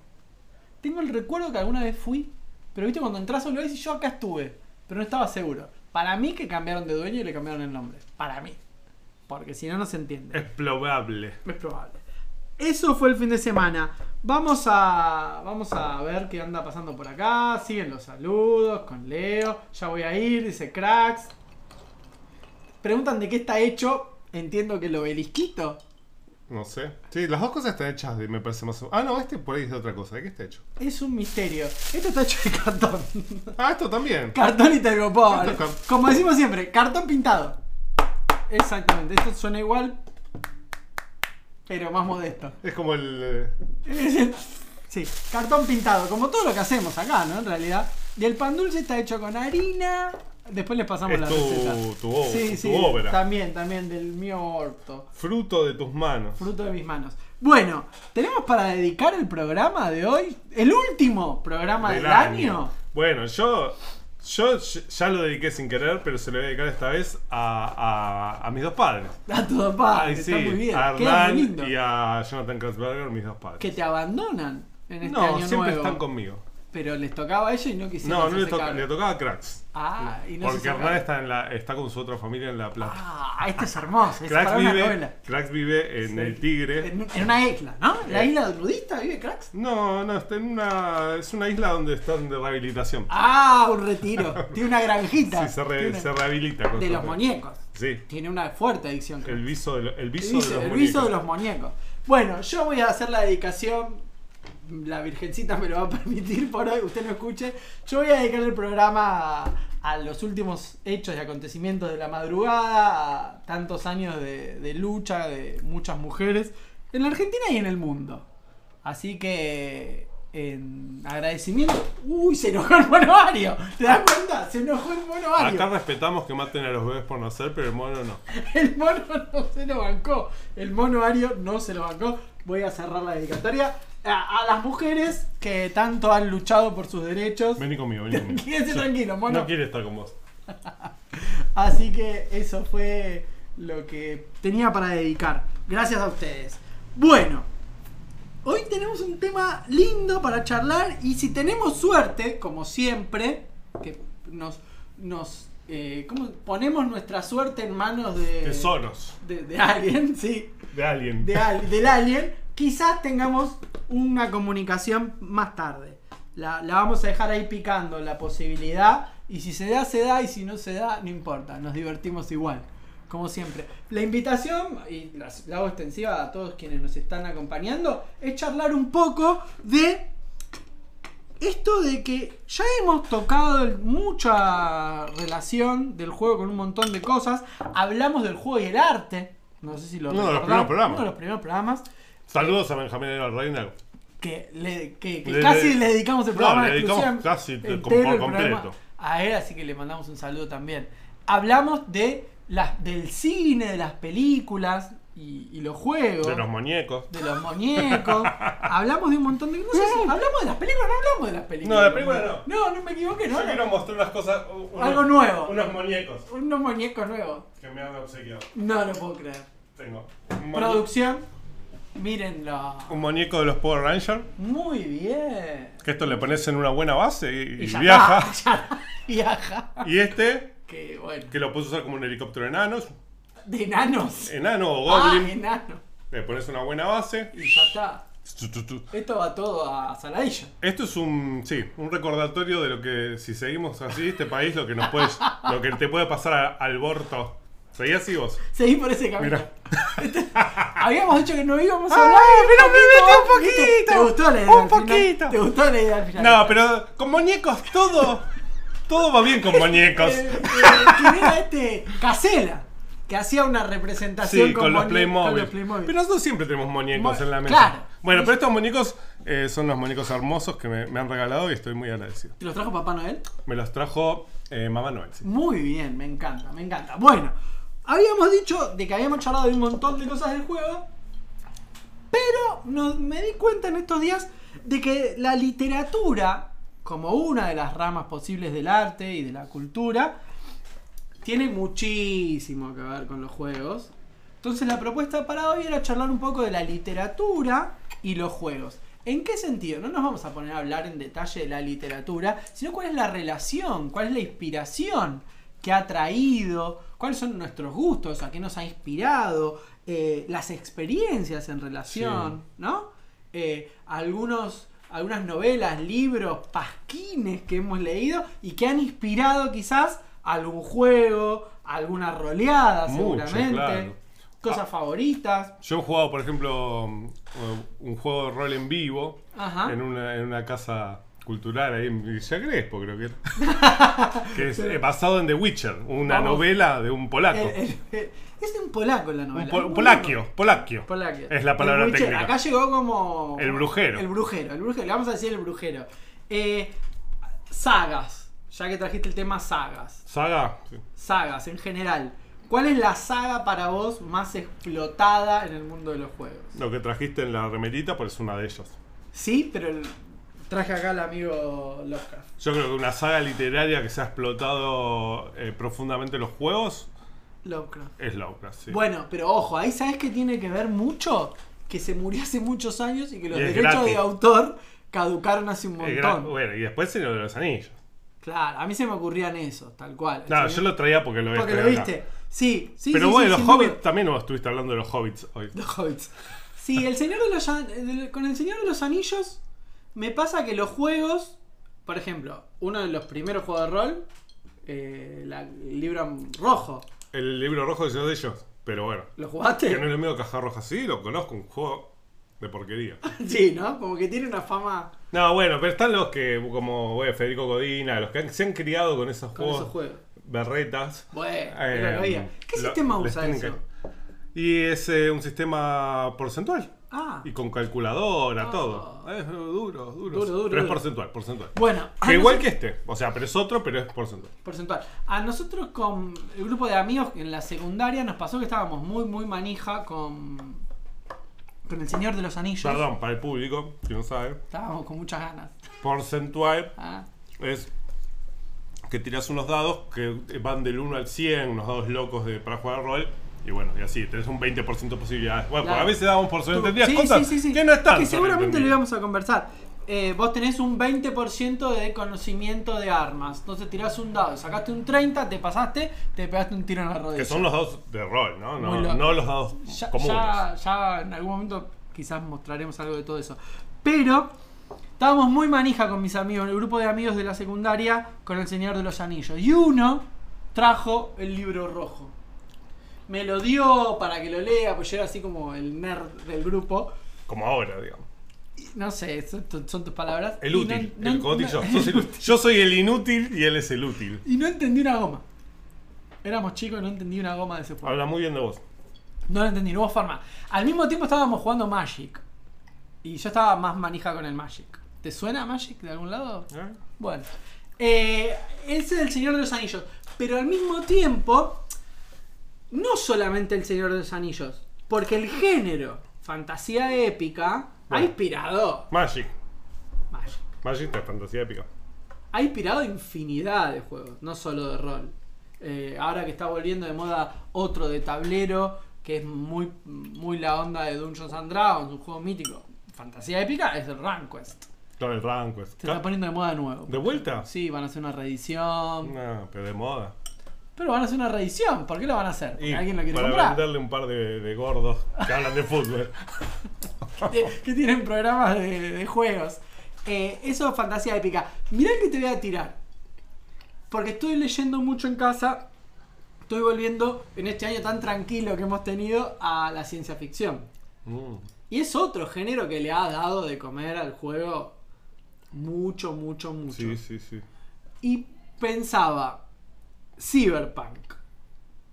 Speaker 1: Tengo el recuerdo que alguna vez fui. Pero viste cuando entras solo y yo acá estuve. Pero no estaba seguro. Para mí que cambiaron de dueño y le cambiaron el nombre. Para mí. Porque si no, no se entiende.
Speaker 2: Es probable.
Speaker 1: Es probable. Eso fue el fin de semana. Vamos a, vamos a ver qué anda pasando por acá. Siguen los saludos con Leo. Ya voy a ir, dice cracks. Preguntan de qué está hecho. Entiendo que el obelisquito.
Speaker 2: No sé. Sí, las dos cosas están hechas me parece más Ah, no, este por ahí es de otra cosa. ¿De qué está hecho?
Speaker 1: Es un misterio. Esto está hecho de cartón.
Speaker 2: Ah, esto también.
Speaker 1: cartón y telgopor.
Speaker 2: Esto es car-
Speaker 1: Como decimos siempre, cartón pintado. Exactamente. Esto suena igual. Pero más modesto.
Speaker 2: Es como el. eh,
Speaker 1: Sí, cartón pintado, como todo lo que hacemos acá, ¿no? En realidad. Y el pan dulce está hecho con harina. Después les pasamos
Speaker 2: Es
Speaker 1: la
Speaker 2: tu-
Speaker 1: receta.
Speaker 2: tu
Speaker 1: sí,
Speaker 2: tu
Speaker 1: sí,
Speaker 2: obra.
Speaker 1: También, también del mío orto.
Speaker 2: Fruto de tus manos.
Speaker 1: Fruto de mis manos. Bueno, tenemos para dedicar el programa de hoy, el último programa del, año.
Speaker 2: Bueno, yo. Yo ya lo dediqué sin querer, pero se lo voy a dedicar esta vez a, a, a mis dos padres.
Speaker 1: A tu papá,
Speaker 2: Ay,
Speaker 1: está
Speaker 2: sí,
Speaker 1: muy bien.
Speaker 2: a Hernán y a Jonathan Kratzberger, mis dos padres.
Speaker 1: Que te abandonan en este
Speaker 2: no,
Speaker 1: año
Speaker 2: siempre
Speaker 1: nuevo.
Speaker 2: están conmigo.
Speaker 1: Pero les tocaba a ellos y no quisieron
Speaker 2: No, no le, toca, le tocaba a Cracks.
Speaker 1: Ah, y no
Speaker 2: Porque Hernán está, en la, está con su otra familia en La Plata.
Speaker 1: Ah, este es hermoso. Es
Speaker 2: Cracks,
Speaker 1: para una
Speaker 2: vive,
Speaker 1: novela.
Speaker 2: Cracks vive en
Speaker 1: Sí.
Speaker 2: El Tigre.
Speaker 1: En, en una isla, ¿no? La
Speaker 2: Eh.
Speaker 1: isla nudista vive Cracks.
Speaker 2: No, no, está en una. Es una isla donde están de rehabilitación.
Speaker 1: Ah, un retiro. Tiene una granjita.
Speaker 2: Sí, se, re-
Speaker 1: Tiene-
Speaker 2: se rehabilita. con
Speaker 1: de los muñecos.
Speaker 2: Sí,
Speaker 1: Tiene una fuerte adicción.
Speaker 2: el viso de, lo- el
Speaker 1: El
Speaker 2: viso de los
Speaker 1: el
Speaker 2: muñecos.
Speaker 1: viso de los muñecos. Bueno, yo voy a hacer la dedicación. La Virgencita me lo va a permitir por hoy, usted no escuche. Yo voy a dedicar el programa a, a los últimos hechos y acontecimientos de la madrugada, a tantos años de, de lucha de muchas mujeres en la Argentina y en el mundo. Así que, en agradecimiento. ¡Uy! Se enojó el monoario. ¿Te das cuenta? Se enojó el monoario.
Speaker 2: Acá respetamos que maten a los bebés por nacer, pero el mono no.
Speaker 1: El mono no se lo bancó. El mono Ario no se lo bancó. Voy a cerrar la dedicatoria a, a las mujeres que tanto han luchado por sus derechos.
Speaker 2: Vení conmigo, vení conmigo. Sí.
Speaker 1: tranquilo, mono.
Speaker 2: No quiere estar con vos.
Speaker 1: Así que eso fue lo que tenía para dedicar. Gracias a ustedes. Bueno, hoy tenemos un tema lindo para charlar y si tenemos suerte, como siempre, que nos, nos eh, ¿cómo? ponemos nuestra suerte en manos de,
Speaker 2: Tesoros
Speaker 1: de, de alguien, sí,
Speaker 2: de alguien.
Speaker 1: de del alien, quizás tengamos una comunicación más tarde. La, la vamos a dejar ahí picando la posibilidad. Y si se da, se da. Y si no se da, no importa. Nos divertimos igual. Como siempre. La invitación, y la, la hago extensiva a todos quienes nos están acompañando, es charlar un poco de esto de que ya hemos tocado mucha relación del juego con un montón de cosas. Hablamos del juego y el arte. No sé si lo
Speaker 2: Uno de los primeros programas.
Speaker 1: Uno de los primeros programas.
Speaker 2: Saludos a Benjamín de la Reina.
Speaker 1: Que, le, que, que
Speaker 2: Le-
Speaker 1: casi
Speaker 2: le-
Speaker 1: le dedicamos el
Speaker 2: No,
Speaker 1: programa
Speaker 2: le dedicamos casi por completo.
Speaker 1: a él, así que le mandamos un saludo también. Hablamos de las, del cine, de las películas y, y los juegos.
Speaker 2: De los muñecos.
Speaker 1: de los muñecos. hablamos de un montón de. No sé si hablamos de las películas, no hablamos de las películas.
Speaker 2: No, de películas
Speaker 1: no. No, me equivoqué, ¿no?
Speaker 2: Yo quiero mostrar unas cosas. unos-
Speaker 1: Algo nuevo.
Speaker 2: Unos muñecos
Speaker 1: Unos muñecos nuevos.
Speaker 2: que me han obsequiado.
Speaker 1: No lo puedo creer.
Speaker 2: Tengo un,
Speaker 1: Producción, mírenlo.
Speaker 2: un muñeco de los Power Rangers.
Speaker 1: Muy bien.
Speaker 2: Que esto le pones en una buena base y, y
Speaker 1: ya
Speaker 2: viaja.
Speaker 1: está, ya viaja.
Speaker 2: Y este,
Speaker 1: Que bueno.
Speaker 2: que lo puedes usar como un helicóptero enano.
Speaker 1: De enanos.
Speaker 2: Enano o
Speaker 1: Ah,
Speaker 2: goblin.
Speaker 1: enano.
Speaker 2: Le pones una buena base.
Speaker 1: Y ya está. Esto va todo a Saladillo.
Speaker 2: Esto es un, sí, un recordatorio de lo que si seguimos así este país lo que nos puede, lo que te puede pasar a- al borto. Seguí así vos.
Speaker 1: Seguí por ese camino.
Speaker 2: Mira.
Speaker 1: Este- habíamos dicho que no íbamos a
Speaker 2: Ay,
Speaker 1: hablar.
Speaker 2: pero me metí un poquito.
Speaker 1: ¿Te gustó la idea?
Speaker 2: Un
Speaker 1: al final?
Speaker 2: poquito.
Speaker 1: ¿Te gustó la idea al final?
Speaker 2: No, pero con muñecos todo, todo va bien con muñecos.
Speaker 1: Eh, eh, ¿Quién era este? Casela. que hacía una representación
Speaker 2: Sí, con, los
Speaker 1: muñe-
Speaker 2: Playmobil.
Speaker 1: con los Playmobil.
Speaker 2: Pero nosotros siempre tenemos muñecos
Speaker 1: Mo-
Speaker 2: en la mesa.
Speaker 1: claro.
Speaker 2: Bueno, pero estos muñecos eh, son unos muñecos hermosos que me, me han regalado y estoy muy agradecido.
Speaker 1: ¿Te los trajo Papá Noel?
Speaker 2: Me los trajo eh, Mamá Noel. sí.
Speaker 1: Muy bien, me encanta, me encanta. Bueno, habíamos dicho de que habíamos charlado de un montón de cosas del juego, pero me di cuenta en estos días de que la literatura, como una de las ramas posibles del arte y de la cultura, tiene muchísimo que ver con los juegos. Entonces la propuesta para hoy era charlar un poco de la literatura y los juegos. ¿En qué sentido? No nos vamos a poner a hablar en detalle de la literatura, sino cuál es la relación, cuál es la inspiración que ha traído, cuáles son nuestros gustos, a qué nos ha inspirado, eh, las experiencias en relación, ¿no? Eh, algunos, algunas novelas, libros, pasquines que hemos leído y que han inspirado quizás algún juego, alguna roleada
Speaker 2: Mucho,
Speaker 1: seguramente,
Speaker 2: claro.
Speaker 1: cosas
Speaker 2: Ah.
Speaker 1: favoritas.
Speaker 2: Yo he jugado, por ejemplo, um, un juego de rol en vivo en una, en una casa cultural ahí en Villa Crespo, creo que era. que es eh, basado en The Witcher, una
Speaker 1: Vamos.
Speaker 2: novela de un polaco.
Speaker 1: El- el- el- es de un polaco la novela.
Speaker 2: un po-. Polacchio. Es la palabra
Speaker 1: El Witcher.
Speaker 2: técnica.
Speaker 1: Acá llegó como.
Speaker 2: El brujero.
Speaker 1: El brujero, el brujero. Le vamos a decir el brujero. Eh, sagas. Ya que trajiste el tema sagas.
Speaker 2: Saga, sí.
Speaker 1: Sagas en general. ¿Cuál es la saga para vos más explotada en el mundo de los juegos?
Speaker 2: lo que trajiste en la remerita, pues es una de ellas.
Speaker 1: Sí, pero el- traje acá al amigo Lovecraft.
Speaker 2: Yo creo que una saga literaria que se ha explotado eh, profundamente en los juegos
Speaker 1: Lovecraft.
Speaker 2: es Lovecraft, sí.
Speaker 1: Bueno, pero ojo, ahí sabes que tiene que ver mucho que se murió hace muchos años y que los
Speaker 2: Y
Speaker 1: derechos
Speaker 2: gratis.
Speaker 1: de autor caducaron hace un montón.
Speaker 2: bueno, y después Señor de los Anillos.
Speaker 1: Claro, a mí se me ocurrían esos, tal cual.
Speaker 2: Claro, yo lo traía porque lo
Speaker 1: Porque
Speaker 2: este
Speaker 1: lo
Speaker 2: de acá.
Speaker 1: viste. Sí, sí.
Speaker 2: Pero
Speaker 1: sí,
Speaker 2: bueno,
Speaker 1: sí,
Speaker 2: los hobbits, también vos estuviste hablando de los hobbits hoy.
Speaker 1: Los hobbits. Sí, el señor de los con el Señor de los Anillos me pasa que los juegos, por ejemplo, uno de los primeros juegos de rol, eh, la- el libro rojo,
Speaker 2: El libro rojo de Señor de ellos. Pero bueno.
Speaker 1: ¿lo jugaste?
Speaker 2: Que no es lo mío caja roja, sí, lo conozco, un juego de porquería.
Speaker 1: Sí, ¿no? Como que tiene una fama
Speaker 2: No, bueno, pero están los que, como bueno, Federico Godina, los que han- se han criado con esos
Speaker 1: con
Speaker 2: juegos,
Speaker 1: esos juegos.
Speaker 2: berretas.
Speaker 1: Bueno,
Speaker 2: Eh.
Speaker 1: ¿Qué
Speaker 2: lo-
Speaker 1: sistema usa eso?
Speaker 2: que- Y es eh, un sistema porcentual.
Speaker 1: Ah,
Speaker 2: Y con calculadora,
Speaker 1: Ah.
Speaker 2: todo. Es duro, duro.
Speaker 1: Duro, duro,
Speaker 2: Pero es porcentual, porcentual.
Speaker 1: bueno.
Speaker 2: Que igual
Speaker 1: nosotros-
Speaker 2: que este. O sea, pero es otro, pero es porcentual.
Speaker 1: Porcentual. A nosotros con el grupo de amigos en la secundaria nos pasó que estábamos muy, muy manija con, con el Señor de los Anillos.
Speaker 2: Perdón, para el público, si no sabe.
Speaker 1: Estábamos con muchas ganas.
Speaker 2: Porcentual
Speaker 1: Ah,
Speaker 2: es que tiras unos dados que van del 1 al 100, unos dados locos de, para jugar rol. Y bueno, y así, tenés un 20% de posibilidades. Bueno,
Speaker 1: Claro.
Speaker 2: a veces damos por sobreentendidas
Speaker 1: Sí,
Speaker 2: cosas
Speaker 1: sí, sí, sí.
Speaker 2: que no están.
Speaker 1: Que seguramente lo íbamos a conversar. Eh, vos tenés un 20% de conocimiento de armas. Entonces tirás un dado, sacaste un 30, te pasaste, te pegaste un tiro en la rodilla.
Speaker 2: Que son los dados de rol, ¿no? No, no los dados
Speaker 1: ya,
Speaker 2: comunes.
Speaker 1: ya, ya en algún momento quizás mostraremos algo de todo eso. Pero estábamos muy manija con mis amigos, el grupo de amigos de la secundaria, con el Señor de los Anillos. Y uno trajo el libro rojo. Me lo dio para que lo lea, pues yo era así como el nerd del grupo.
Speaker 2: Como ahora, digamos.
Speaker 1: Y No sé, son, son tus palabras.
Speaker 2: El
Speaker 1: Y
Speaker 2: útil.
Speaker 1: no-
Speaker 2: el,
Speaker 1: no-
Speaker 2: como te digo,
Speaker 1: no-
Speaker 2: sos el- yo soy el inútil y él es el útil.
Speaker 1: y no entendí una goma. Éramos chicos y no entendí una goma de ese juego.
Speaker 2: Habla muy bien de vos.
Speaker 1: No lo entendí, no hubo forma. Al mismo tiempo estábamos jugando Magic. Y yo estaba más manija con el Magic. ¿Te suena Magic de algún lado?
Speaker 2: ¿Eh?
Speaker 1: Bueno. Eh, ese es el Señor de los Anillos. Pero al mismo tiempo, no solamente el Señor de los Anillos. Porque el género fantasía épica ha inspirado.
Speaker 2: Magic.
Speaker 1: Magic.
Speaker 2: Magic es fantasía épica.
Speaker 1: Ha inspirado infinidad de juegos, no solo de rol. Eh, ahora que está volviendo de moda otro de tablero, que es muy, muy la onda de Dungeons and Dragons, un juego mítico. Fantasía épica es el Ranquest.
Speaker 2: Todo el Ranquest.
Speaker 1: Se está poniendo de moda de nuevo.
Speaker 2: ¿De vuelta?
Speaker 1: Sí, van a hacer una reedición.
Speaker 2: No, pero de moda.
Speaker 1: Pero van a hacer una reedición. ¿Por qué lo van a hacer? Porque
Speaker 2: Y
Speaker 1: alguien lo quiere
Speaker 2: para
Speaker 1: comprar.
Speaker 2: venderle un par de, de gordos que hablan de fútbol.
Speaker 1: que, que tienen programas de, de juegos. Eh, eso es fantasía épica. Mirá el que te voy a tirar. Porque estoy leyendo mucho en casa. Estoy volviendo en este año tan tranquilo que hemos tenido a la ciencia ficción.
Speaker 2: Mm.
Speaker 1: Y es otro género que le ha dado de comer al juego mucho, mucho, mucho.
Speaker 2: Sí, sí, sí.
Speaker 1: Y pensaba, Cyberpunk.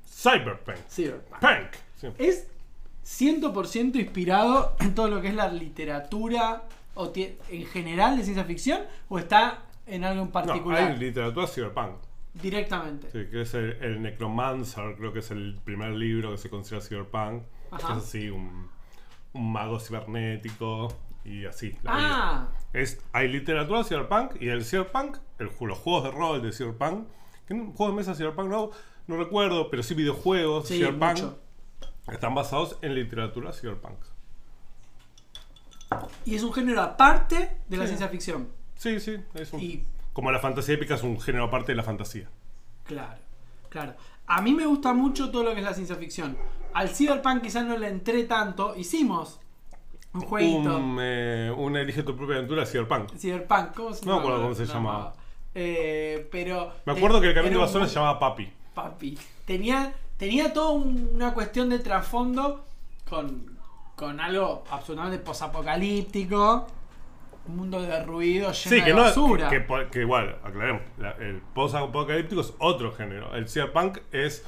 Speaker 2: Cyberpunk.
Speaker 1: Cyberpunk.
Speaker 2: Punk. Sí.
Speaker 1: Es 100% inspirado en todo lo que es la literatura o en general de ciencia ficción o está en algo en
Speaker 2: No,
Speaker 1: particular
Speaker 2: hay literatura cyberpunk.
Speaker 1: directamente.
Speaker 2: Sí, que es el, el Necromancer, creo que es el primer libro que se considera cyberpunk.
Speaker 1: Ajá.
Speaker 2: Es así, un, un mago cibernético y así. la vida.
Speaker 1: Ah,
Speaker 2: Es, hay literatura cyberpunk y el cyberpunk, el, los juegos de rol de cyberpunk, que un juego de mesa cyberpunk no, no recuerdo, pero sí videojuegos
Speaker 1: sí,
Speaker 2: cyberpunk
Speaker 1: mucho.
Speaker 2: están basados en literatura cyberpunk.
Speaker 1: Y es un género aparte de la
Speaker 2: Sí.
Speaker 1: ciencia ficción.
Speaker 2: Sí, sí, es un-
Speaker 1: Y
Speaker 2: como la fantasía épica es un género aparte de la fantasía.
Speaker 1: Claro, claro. A mí me gusta mucho todo lo que es la ciencia ficción. Al Cyberpunk quizás no le entré tanto. Hicimos un jueguito.
Speaker 2: Un, eh, un elige tu propia aventura cyberpunk.
Speaker 1: Cyberpunk, ¿cómo se
Speaker 2: No me acuerdo
Speaker 1: llama?
Speaker 2: cómo se llamaba.
Speaker 1: Eh, pero.
Speaker 2: Me acuerdo que el camino de basura se llamaba Papi.
Speaker 1: Papi. Tenía, tenía toda un- una cuestión de trasfondo con, con algo absolutamente posapocalíptico. Un mundo de ruido lleno
Speaker 2: Sí,
Speaker 1: de
Speaker 2: que no
Speaker 1: basura.
Speaker 2: que, que- que igual, aclaremos, la- el post-apocalíptico es otro género. El cyberpunk es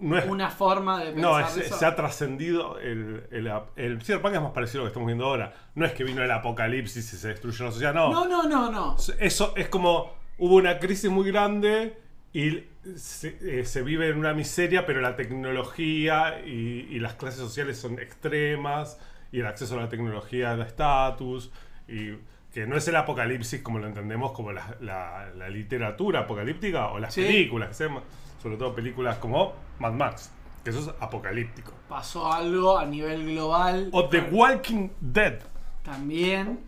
Speaker 2: no es
Speaker 1: una forma de
Speaker 2: no,
Speaker 1: pensar
Speaker 2: es-
Speaker 1: eso.
Speaker 2: se ha trascendido el, el, el cyberpunk es más parecido a lo que estamos viendo ahora. No es que vino el apocalipsis y se destruyó la sociedad, no.
Speaker 1: No, no, no, no.
Speaker 2: Eso es como hubo una crisis muy grande y se, eh, se vive en una miseria, pero la tecnología y, y las clases sociales son extremas y el acceso a la tecnología da estatus y que no es el apocalipsis como lo entendemos como la, la- la literatura apocalíptica o las
Speaker 1: Sí.
Speaker 2: películas, que sean, sobre todo películas como Mad Max, que eso es apocalíptico.
Speaker 1: Pasó algo a nivel global.
Speaker 2: O The Walking Dead,
Speaker 1: También.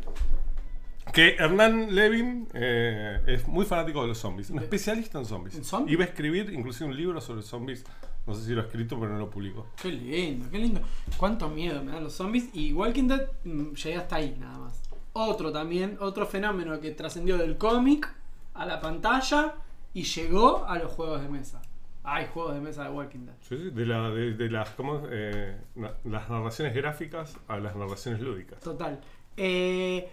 Speaker 2: Que Hernán Levin eh, es muy fanático de los zombies, un especialista en zombies.
Speaker 1: ¿En zombies?
Speaker 2: Iba a escribir inclusive un libro sobre zombies. No sé si lo ha escrito, pero no lo publicó.
Speaker 1: Qué lindo, qué lindo. Cuánto miedo me dan los zombies. Y Walking Dead mm, llegué hasta ahí nada más. Otro también, otro fenómeno que trascendió del cómic a la pantalla y llegó a los juegos de mesa. Hay juegos de mesa de Walking Dead.
Speaker 2: Sí, sí, de, la, de, de las, ¿cómo? Eh, na- las narraciones gráficas a las narraciones lúdicas.
Speaker 1: Total. Eh,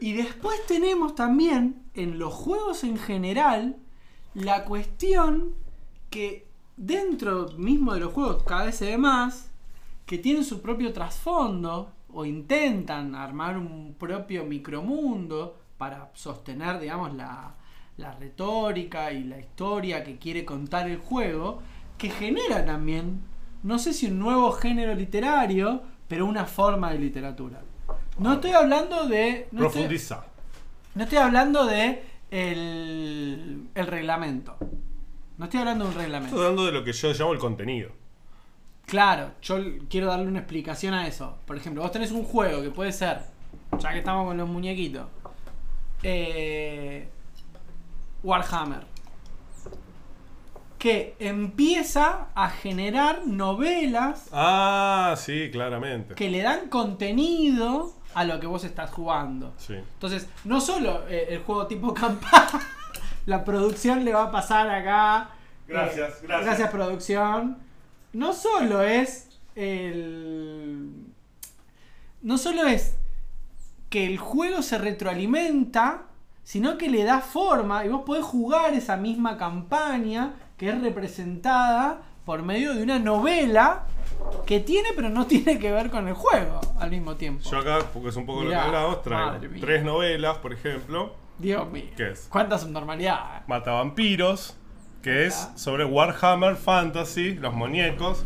Speaker 1: y después tenemos también en los juegos en general la cuestión que dentro mismo de los juegos cada vez se ve más que tienen su propio trasfondo o intentan armar un propio micromundo para sostener, digamos, la, la retórica y la historia que quiere contar el juego, que genera también, no sé si un nuevo género literario, pero una forma de literatura. No estoy hablando de... No estoy,
Speaker 2: Profundiza.
Speaker 1: no estoy hablando de el, el reglamento. No estoy hablando de un reglamento.
Speaker 2: Estoy hablando de lo que yo llamo el contenido.
Speaker 1: Claro, yo quiero darle una explicación a eso. Por ejemplo, vos tenés un juego que puede ser, ya que estamos con los muñequitos, eh, Warhammer, que empieza a generar novelas
Speaker 2: Ah, sí, claramente.
Speaker 1: que le dan contenido a lo que vos estás jugando.
Speaker 2: Sí.
Speaker 1: Entonces, no solo eh, el juego tipo campaña, la producción le va a pasar acá.
Speaker 2: Gracias,
Speaker 1: eh,
Speaker 2: gracias.
Speaker 1: Gracias, producción. No solo es el. No solo es que el juego se retroalimenta, sino que le da forma y vos podés jugar esa misma campaña que es representada por medio de una novela que tiene pero no tiene que ver con el juego al mismo tiempo.
Speaker 2: Yo acá, porque es un poco
Speaker 1: Mirá,
Speaker 2: lo que hablamos, traigo tres novelas, por ejemplo.
Speaker 1: Dios mío.
Speaker 2: ¿Qué es?
Speaker 1: ¿Cuánta subnormalidad?
Speaker 2: Matavampiros, que es sobre Warhammer Fantasy, los muñecos.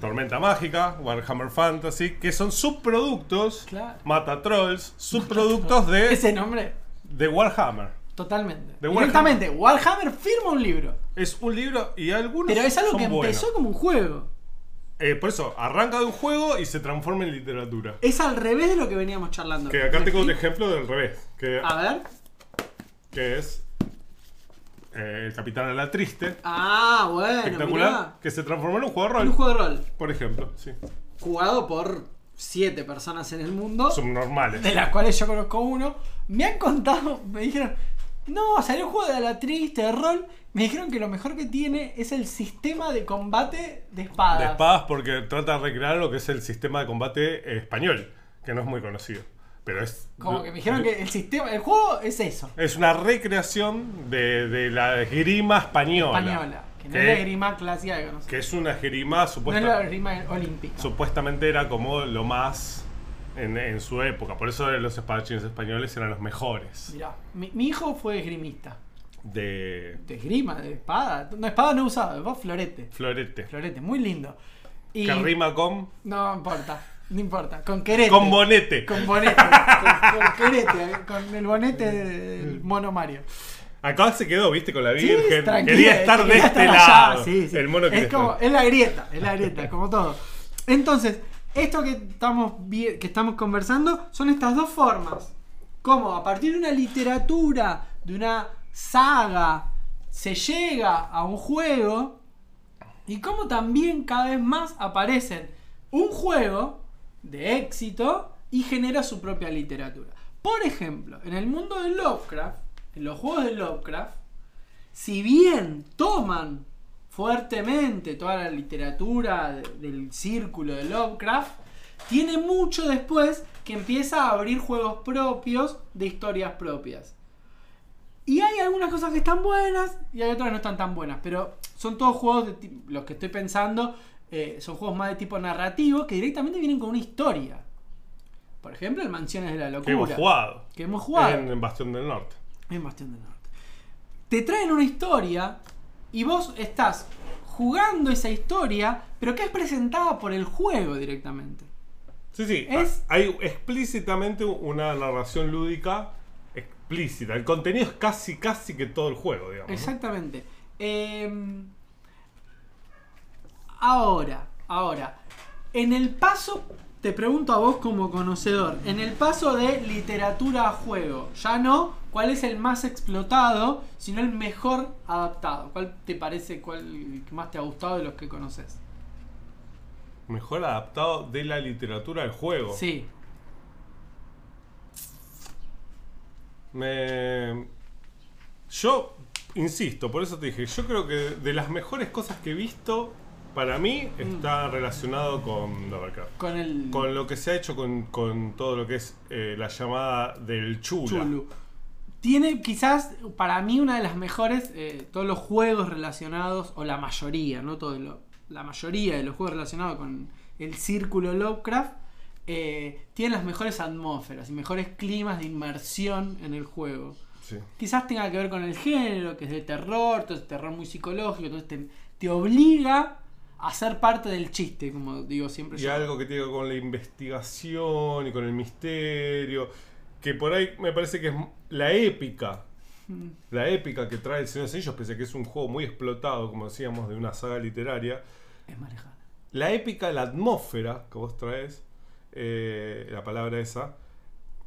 Speaker 2: Tormenta Mágica, Warhammer Fantasy, que son subproductos,
Speaker 1: Claro.
Speaker 2: Mata Trolls, subproductos de,
Speaker 1: Ese nombre,
Speaker 2: de Warhammer.
Speaker 1: totalmente.
Speaker 2: De
Speaker 1: Directamente, Warhammer firma un libro.
Speaker 2: Es un libro y algunos
Speaker 1: Pero es algo
Speaker 2: son
Speaker 1: que
Speaker 2: buenos.
Speaker 1: empezó como un juego.
Speaker 2: Eh, por eso, arranca de un juego y se transforma en literatura.
Speaker 1: Es al revés de lo que veníamos charlando.
Speaker 2: Que acá
Speaker 1: ¿Me
Speaker 2: tengo un ejemplo del revés, que,
Speaker 1: A ver.
Speaker 2: que es eh, el Capitán a la Triste,
Speaker 1: Ah, bueno,
Speaker 2: espectacular,
Speaker 1: mirá.
Speaker 2: que se transformó en un juego de
Speaker 1: Un
Speaker 2: rol,
Speaker 1: juego de rol.
Speaker 2: por ejemplo. Sí.
Speaker 1: Jugado por siete personas en el mundo.
Speaker 2: Subnormales.
Speaker 1: de las cuales yo conozco uno, me han contado, me dijeron, no, salió un juego de la triste, de rol, me dijeron que lo mejor que tiene es el sistema de combate de espadas.
Speaker 2: de espadas porque trata de recrear lo que es el sistema de combate español, que no es muy conocido. Pero es.
Speaker 1: Como que me dijeron que el sistema, el juego es eso.
Speaker 2: Es una recreación de, de la esgrima española.
Speaker 1: Española. Que no
Speaker 2: ¿Qué?
Speaker 1: es la esgrima clásica que conocemos.
Speaker 2: Que es una esgrima
Speaker 1: No es la esgrima olímpica.
Speaker 2: supuestamente era como lo más en, en su época. Por eso los espadachines españoles eran los mejores.
Speaker 1: Mirá, mi, mi hijo fue esgrimista.
Speaker 2: De
Speaker 1: De esgrima, de espada. No, espada no usaba, florete.
Speaker 2: florete.
Speaker 1: Florete, muy lindo. Y
Speaker 2: Que rima con.
Speaker 1: No importa, no importa. Con querete.
Speaker 2: Con bonete.
Speaker 1: Con bonete. con, con querete, con el bonete del mono Mario.
Speaker 2: Acá se quedó, viste, con la
Speaker 1: Sí,
Speaker 2: Virgen.
Speaker 1: tranquila,
Speaker 2: Quería estar de
Speaker 1: quería
Speaker 2: este
Speaker 1: estar
Speaker 2: lado.
Speaker 1: sí, sí.
Speaker 2: El mono
Speaker 1: es como, es la grieta, es la grieta, como todo. Entonces, esto que estamos, que estamos conversando son estas dos formas. Como a partir de una literatura, de una saga, se llega a un juego y cómo también cada vez más aparecen un juego de éxito y genera su propia literatura. Por ejemplo, en el mundo de Lovecraft, en los juegos de Lovecraft, si bien toman fuertemente toda la literatura de- del círculo de Lovecraft, tiene mucho después que empieza a abrir juegos propios de historias propias. Y hay algunas cosas que están buenas y hay otras que no están tan buenas, pero son todos juegos de los que estoy pensando, eh, son juegos más de tipo narrativo que directamente vienen con una historia. Por ejemplo, el Mansiones de la Locura.
Speaker 2: Que hemos jugado.
Speaker 1: Que hemos jugado
Speaker 2: En, en Bastión del Norte.
Speaker 1: en Bastión del Norte. Te traen una historia y vos estás jugando esa historia, pero que es presentada por el juego directamente.
Speaker 2: Sí, sí.
Speaker 1: Es-
Speaker 2: Hay explícitamente una narración lúdica explícita. El contenido es casi, casi que todo el juego, digamos. ¿no?
Speaker 1: Exactamente. Eh, ahora, ahora, en el paso, te pregunto a vos como conocedor, en el paso de literatura a juego, ya no cuál es el más explotado, sino el mejor adaptado. ¿Cuál te parece, cuál más te ha gustado de los que conoces?
Speaker 2: Mejor adaptado de la literatura al juego.
Speaker 1: Sí.
Speaker 2: Me... Yo insisto, por eso te dije, yo creo que de las mejores cosas que he visto, para mí, está relacionado con Lovecraft.
Speaker 1: Con el
Speaker 2: Con lo que se ha hecho con, con todo lo que es eh, la llamada del chula.
Speaker 1: Chulu. Tiene quizás para mí una de las mejores, eh, todos los juegos relacionados, o la mayoría, no todo lo, la mayoría de los juegos relacionados con el círculo Lovecraft, eh, tienen las mejores atmósferas y mejores climas de inmersión en el juego.
Speaker 2: Sí.
Speaker 1: Quizás tenga que ver con el género, que es de terror, todo es terror muy psicológico, entonces te, te obliga a ser parte del chiste, como digo siempre
Speaker 2: Y
Speaker 1: yo.
Speaker 2: algo que tiene que ver con la investigación y con el misterio. Que por ahí me parece que es la épica. La épica que trae el Señor de pese a que es un juego muy explotado, como decíamos, de una saga literaria.
Speaker 1: Es marejada.
Speaker 2: La épica, la atmósfera que vos traes, eh, la palabra esa,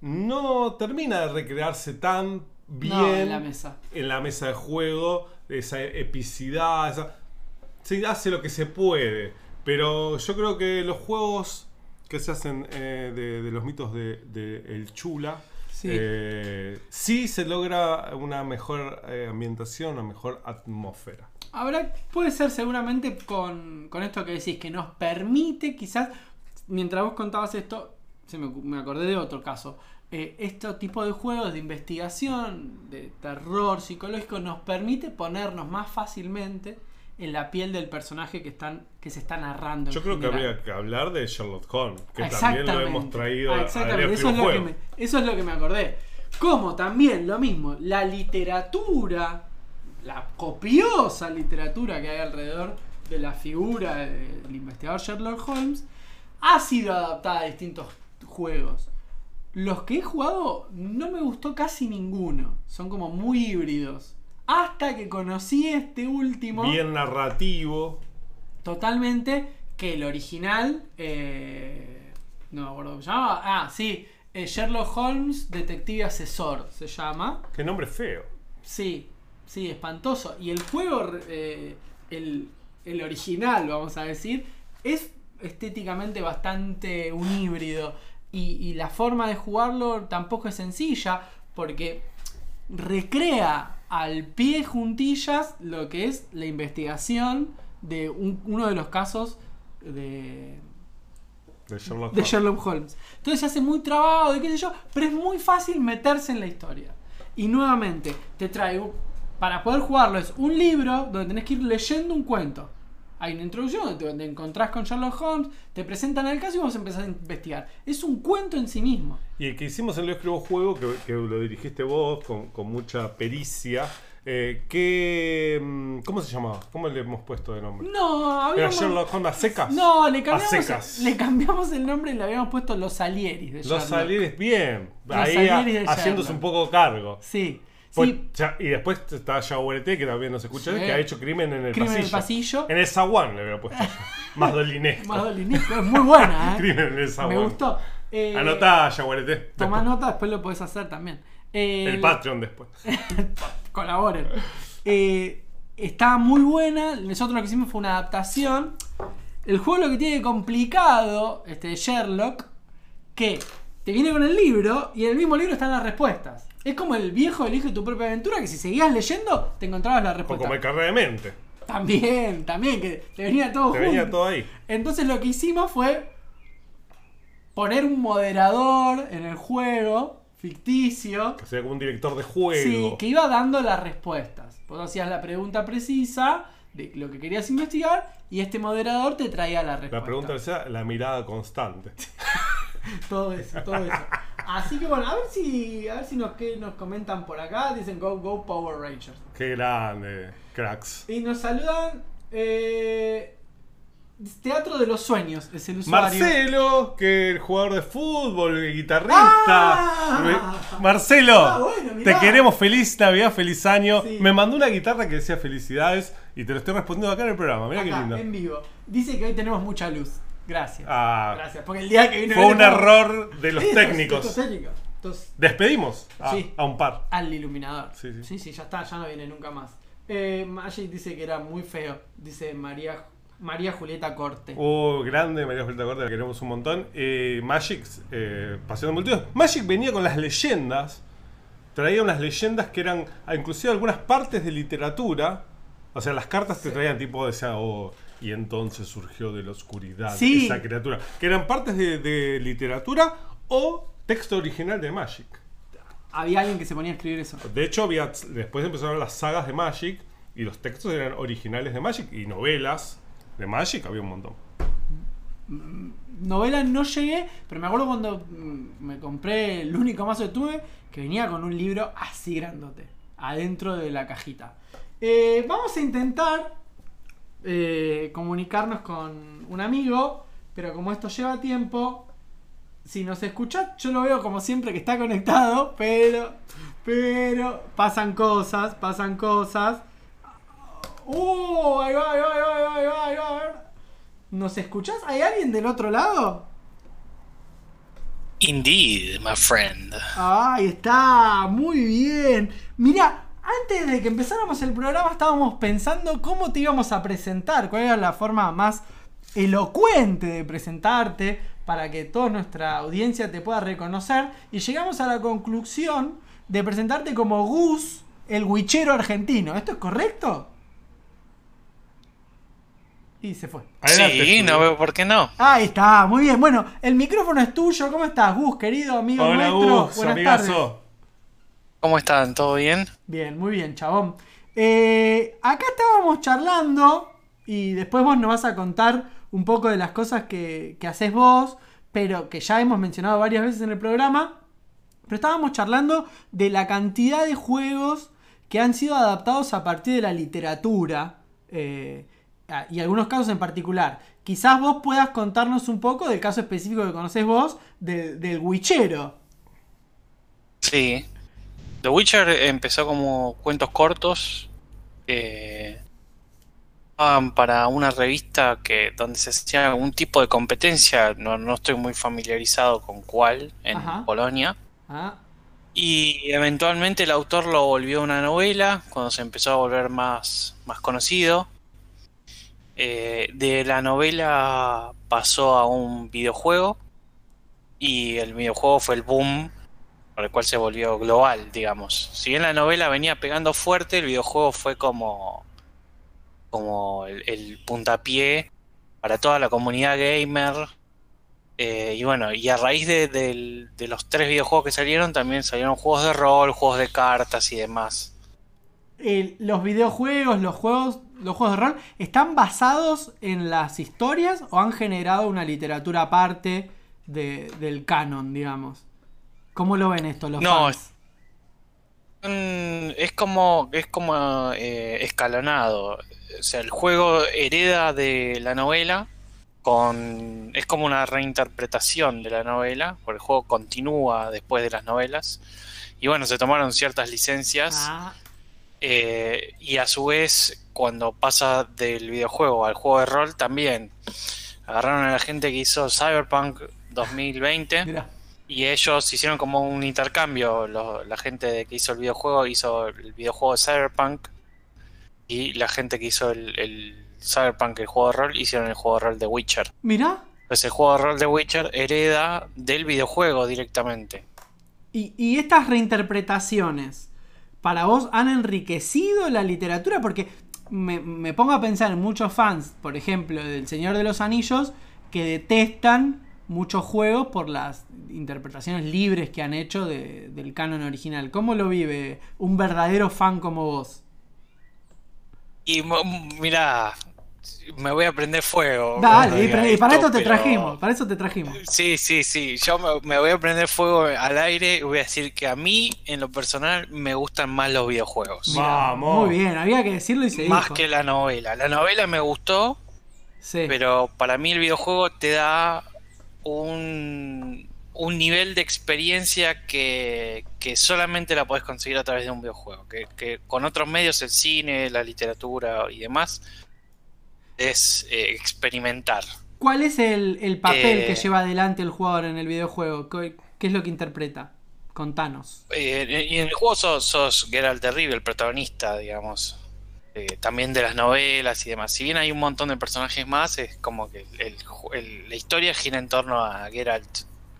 Speaker 2: no termina de recrearse tan bien
Speaker 1: No, en la mesa.
Speaker 2: en la mesa de juego, esa epicidad, esa... se hace lo que se puede, pero yo creo que los juegos que se hacen eh, de, de los mitos de, de el chula,
Speaker 1: Sí.
Speaker 2: eh, sí se logra una mejor eh, ambientación, una mejor atmósfera.
Speaker 1: Ahora puede ser seguramente con, con esto que decís, que nos permite quizás, mientras vos contabas esto, se me, me acordé de otro caso, eh, este tipo de juegos de investigación, de terror psicológico, nos permite ponernos más fácilmente en la piel del personaje que, están, que se está narrando.
Speaker 2: Yo creo que habría que hablar de Sherlock Holmes, que también lo hemos traído
Speaker 1: Ah,
Speaker 2: a-
Speaker 1: Exactamente, eso es, lo que me, eso es lo que me acordé. Como también lo mismo, la literatura, la copiosa literatura que hay alrededor de la figura del investigador Sherlock Holmes, ha sido adaptada a distintos juegos. Los que he jugado no me gustó casi ninguno. Son como muy híbridos. Hasta que conocí este último
Speaker 2: Bien narrativo.
Speaker 1: totalmente que el original eh, no me acuerdo cómo se llama ah sí eh, Sherlock Holmes detective asesor se llama
Speaker 2: Qué nombre feo.
Speaker 1: sí sí espantoso y el juego eh, el, el original vamos a decir es estéticamente bastante un híbrido y, y la forma de jugarlo tampoco es sencilla porque recrea al pie juntillas lo que es la investigación de un- uno de los casos de,
Speaker 2: De Sherlock
Speaker 1: de
Speaker 2: Holmes.
Speaker 1: Sherlock Holmes. Entonces se hace muy trabado, de qué sé yo, pero es muy fácil meterse en la historia. Y nuevamente, te traigo para poder jugarlo es un libro donde tenés que ir leyendo un cuento. Hay una introducción donde te- te encontrás con Sherlock Holmes, te presentan el caso y vos empezás a investigar. Es un cuento en sí mismo.
Speaker 2: Y el que hicimos en Lo Escribo Juego, que, que lo dirigiste vos con, con mucha pericia, eh, que, mm, ¿cómo se llamaba? ¿Cómo le hemos puesto de nombre?
Speaker 1: No,
Speaker 2: ¿Era
Speaker 1: habíamos...
Speaker 2: Sherlock Holmes a secas?
Speaker 1: No, le
Speaker 2: A
Speaker 1: cambiamos,
Speaker 2: secas.
Speaker 1: le cambiamos el nombre y le habíamos puesto Los Salieris de
Speaker 2: Los
Speaker 1: Sherlock.
Speaker 2: Salieres, bien.
Speaker 1: Los
Speaker 2: Ahí
Speaker 1: Salieris
Speaker 2: a- haciéndose un poco cargo.
Speaker 1: Sí. Sí,
Speaker 2: ya- y después está Yaguareté, que también nos escucha,
Speaker 1: Sí.
Speaker 2: que ha hecho crimen en el
Speaker 1: Crimen en
Speaker 2: pasillo.
Speaker 1: el pasillo.
Speaker 2: En el zaguán le hubiera puesto. Más dolinesco.
Speaker 1: Más dolinesco, es muy buena, ¿eh?
Speaker 2: crimen en el
Speaker 1: Me
Speaker 2: zaguán.
Speaker 1: gustó. Eh,
Speaker 2: Anotá, Yaguareté. Después-
Speaker 1: nota, después lo podés hacer también. Eh,
Speaker 2: El Patreon después.
Speaker 1: Colaboren. Eh, está muy buena. Nosotros lo que hicimos fue una adaptación. El juego lo que tiene complicado, este Sherlock, que te viene con el libro y en el mismo libro están las respuestas. Es como el viejo elige tu propia aventura, que si seguías leyendo, te encontrabas la
Speaker 2: O
Speaker 1: respuesta.
Speaker 2: como el carrera de mente.
Speaker 1: También, también, que te venía todo
Speaker 2: Te
Speaker 1: junto.
Speaker 2: venía todo ahí.
Speaker 1: Entonces lo que hicimos fue poner un moderador en el juego, ficticio,
Speaker 2: Que sería como un director de juego.
Speaker 1: sí, que iba dando las respuestas. Vos hacías la pregunta precisa de lo que querías investigar y este moderador te traía la respuesta.
Speaker 2: La pregunta sea la mirada constante.
Speaker 1: Todo eso, todo eso. Así que bueno, a ver si, a ver si nos, que nos comentan por acá. Dicen Go, Go Power Rangers.
Speaker 2: Qué grande, cracks.
Speaker 1: Y nos saludan. eh, Teatro de los Sueños es el usuario.
Speaker 2: Marcelo, que el jugador de fútbol, el guitarrista.
Speaker 1: Ah.
Speaker 2: Marcelo,
Speaker 1: Ah, bueno,
Speaker 2: te queremos feliz Navidad, feliz año.
Speaker 1: Sí.
Speaker 2: Me mandó una guitarra que decía felicidades y te lo estoy respondiendo acá en el programa. Mira qué lindo.
Speaker 1: en vivo. Dice que hoy tenemos mucha luz. Gracias.
Speaker 2: Ah,
Speaker 1: Gracias. Porque el día que vino
Speaker 2: fue un
Speaker 1: estaba-
Speaker 2: error de los
Speaker 1: Sí,
Speaker 2: técnicos.
Speaker 1: Los técnicos. Entonces,
Speaker 2: Despedimos a,
Speaker 1: Sí.
Speaker 2: a un par.
Speaker 1: al iluminador.
Speaker 2: Sí, sí.
Speaker 1: sí, sí, ya está, ya no viene nunca más. Eh, Magic dice que era muy feo. Dice María, María Julieta Corte.
Speaker 2: Oh, grande, María Julieta Corte, la queremos un montón. Eh, Magic, eh, Pasión de Multitudes. Magic venía con las leyendas. Traía unas leyendas que eran, ah, inclusive algunas partes de literatura. O sea, las cartas te traían tipo, decía, oh, y entonces surgió de la oscuridad
Speaker 1: Sí.
Speaker 2: esa criatura. Que eran partes de, de literatura o texto original de Magic.
Speaker 1: Había alguien que se ponía a escribir eso.
Speaker 2: De hecho, había, después empezaron las sagas de Magic y los textos eran originales de Magic y novelas de Magic había un montón.
Speaker 1: Novela no llegué, pero me acuerdo cuando mm, me compré el único mazo que tuve que venía con un libro así grandote, adentro de la cajita. Eh, vamos a intentar eh, comunicarnos con un amigo, pero como esto lleva tiempo, si nos escuchás, yo lo veo como siempre que está conectado, pero, pero pasan cosas, pasan cosas. ¡Uh! Ahí va, ahí va, ahí va, ahí va, ahí va. ¿Nos escuchás? ¿Hay alguien del otro lado?
Speaker 3: Indeed, my friend.
Speaker 1: Ahí está, muy bien. Mira, antes de que empezáramos el programa estábamos pensando cómo te íbamos a presentar, cuál era la forma más elocuente de presentarte para que toda nuestra audiencia te pueda reconocer y llegamos a la conclusión de presentarte como Gus, el huichero argentino. ¿Esto es correcto? Y se fue.
Speaker 2: Adelante,
Speaker 3: sí, no veo por qué no.
Speaker 1: Ahí está, muy bien. Bueno, el micrófono es tuyo. ¿Cómo estás, Gus, querido amigo
Speaker 2: Hola,
Speaker 1: nuestro?
Speaker 2: Gus,
Speaker 1: Buenas tardes.
Speaker 3: ¿Cómo están? ¿Todo bien?
Speaker 1: Bien, muy bien, chabón. Eh, acá estábamos charlando y después vos nos vas a contar un poco de las cosas que, que haces vos, pero que ya hemos mencionado varias veces en el programa. Pero estábamos charlando de la cantidad de juegos que han sido adaptados a partir de la literatura. eh, y algunos casos en particular. Quizás vos puedas contarnos un poco del caso específico que conocés vos, de- del Witchero.
Speaker 3: Sí. The Witcher empezó como cuentos cortos. eh, para una revista que donde se hacía algún tipo de competencia. No, no estoy muy familiarizado con cuál en
Speaker 1: Ajá.
Speaker 3: Polonia.
Speaker 1: Ah,
Speaker 3: Y eventualmente el autor lo volvió una novela cuando se empezó a volver más, más conocido. Eh, de la novela pasó a un videojuego y el videojuego fue el boom por el cual se volvió global, digamos. Si bien la novela venía pegando fuerte, el videojuego fue como, como el, puntapié para toda la comunidad gamer. Eh, y bueno, y a raíz de, los tres videojuegos que salieron, también salieron juegos de rol, juegos de cartas y demás.
Speaker 1: eh, los videojuegos, los juegos, los juegos de rol, ¿están basados en las historias o han generado una literatura aparte de- del canon, digamos? ¿Cómo lo ven esto los
Speaker 3: No,
Speaker 1: fans?
Speaker 3: Mm, Es como, es como eh, escalonado. O sea, el juego hereda de la novela con. Es como una reinterpretación de la novela, porque el juego continúa después de las novelas. Y bueno, se tomaron ciertas licencias.
Speaker 1: Ah,
Speaker 3: eh, y a su vez, cuando pasa del videojuego al juego de rol, también agarraron a la gente que hizo Cyberpunk 2020.
Speaker 1: mirá.
Speaker 3: Y ellos hicieron como un intercambio. lo- la gente que hizo el videojuego hizo el videojuego de Cyberpunk. Y la gente que hizo el, el Cyberpunk, el juego de rol, hicieron el juego de rol de Witcher.
Speaker 1: Mirá.
Speaker 3: Entonces el juego de rol de Witcher hereda del videojuego directamente.
Speaker 1: Y, y estas reinterpretaciones, ¿para vos han enriquecido la literatura? Porque me, me pongo a pensar en muchos fans, por ejemplo, del Señor de los Anillos, que detestan muchos juegos por las interpretaciones libres que han hecho de- del canon original. ¿Cómo lo vive un verdadero fan como vos?
Speaker 3: Y mira, me voy a prender fuego.
Speaker 1: Dale, y, para- y para
Speaker 3: esto,
Speaker 1: esto te
Speaker 3: pero-
Speaker 1: trajimos, para eso te trajimos.
Speaker 3: Sí, sí, sí. Yo me, me voy a prender fuego al aire y voy a decir que a mí, en lo personal, me gustan más los videojuegos.
Speaker 1: Mirá,
Speaker 2: Vamos.
Speaker 1: Muy bien, había que decirlo y se
Speaker 3: Más
Speaker 1: dijo.
Speaker 3: que la novela. La novela me gustó,
Speaker 1: Sí.
Speaker 3: pero para mí el videojuego te da un, un nivel de experiencia que, que solamente la podés conseguir a través de un videojuego. Que, que con otros medios, el cine, la literatura y demás, es eh, experimentar.
Speaker 1: ¿Cuál es el, el papel
Speaker 3: Eh,
Speaker 1: que lleva adelante el jugador en el videojuego? ¿Qué, qué es lo que interpreta? Contanos.
Speaker 3: Eh, y en el juego sos, sos Geralt de Rivia, el protagonista, digamos. Eh, también de las novelas y demás. Si bien hay un montón de personajes más, es como que el- el- la historia gira en torno a Geralt,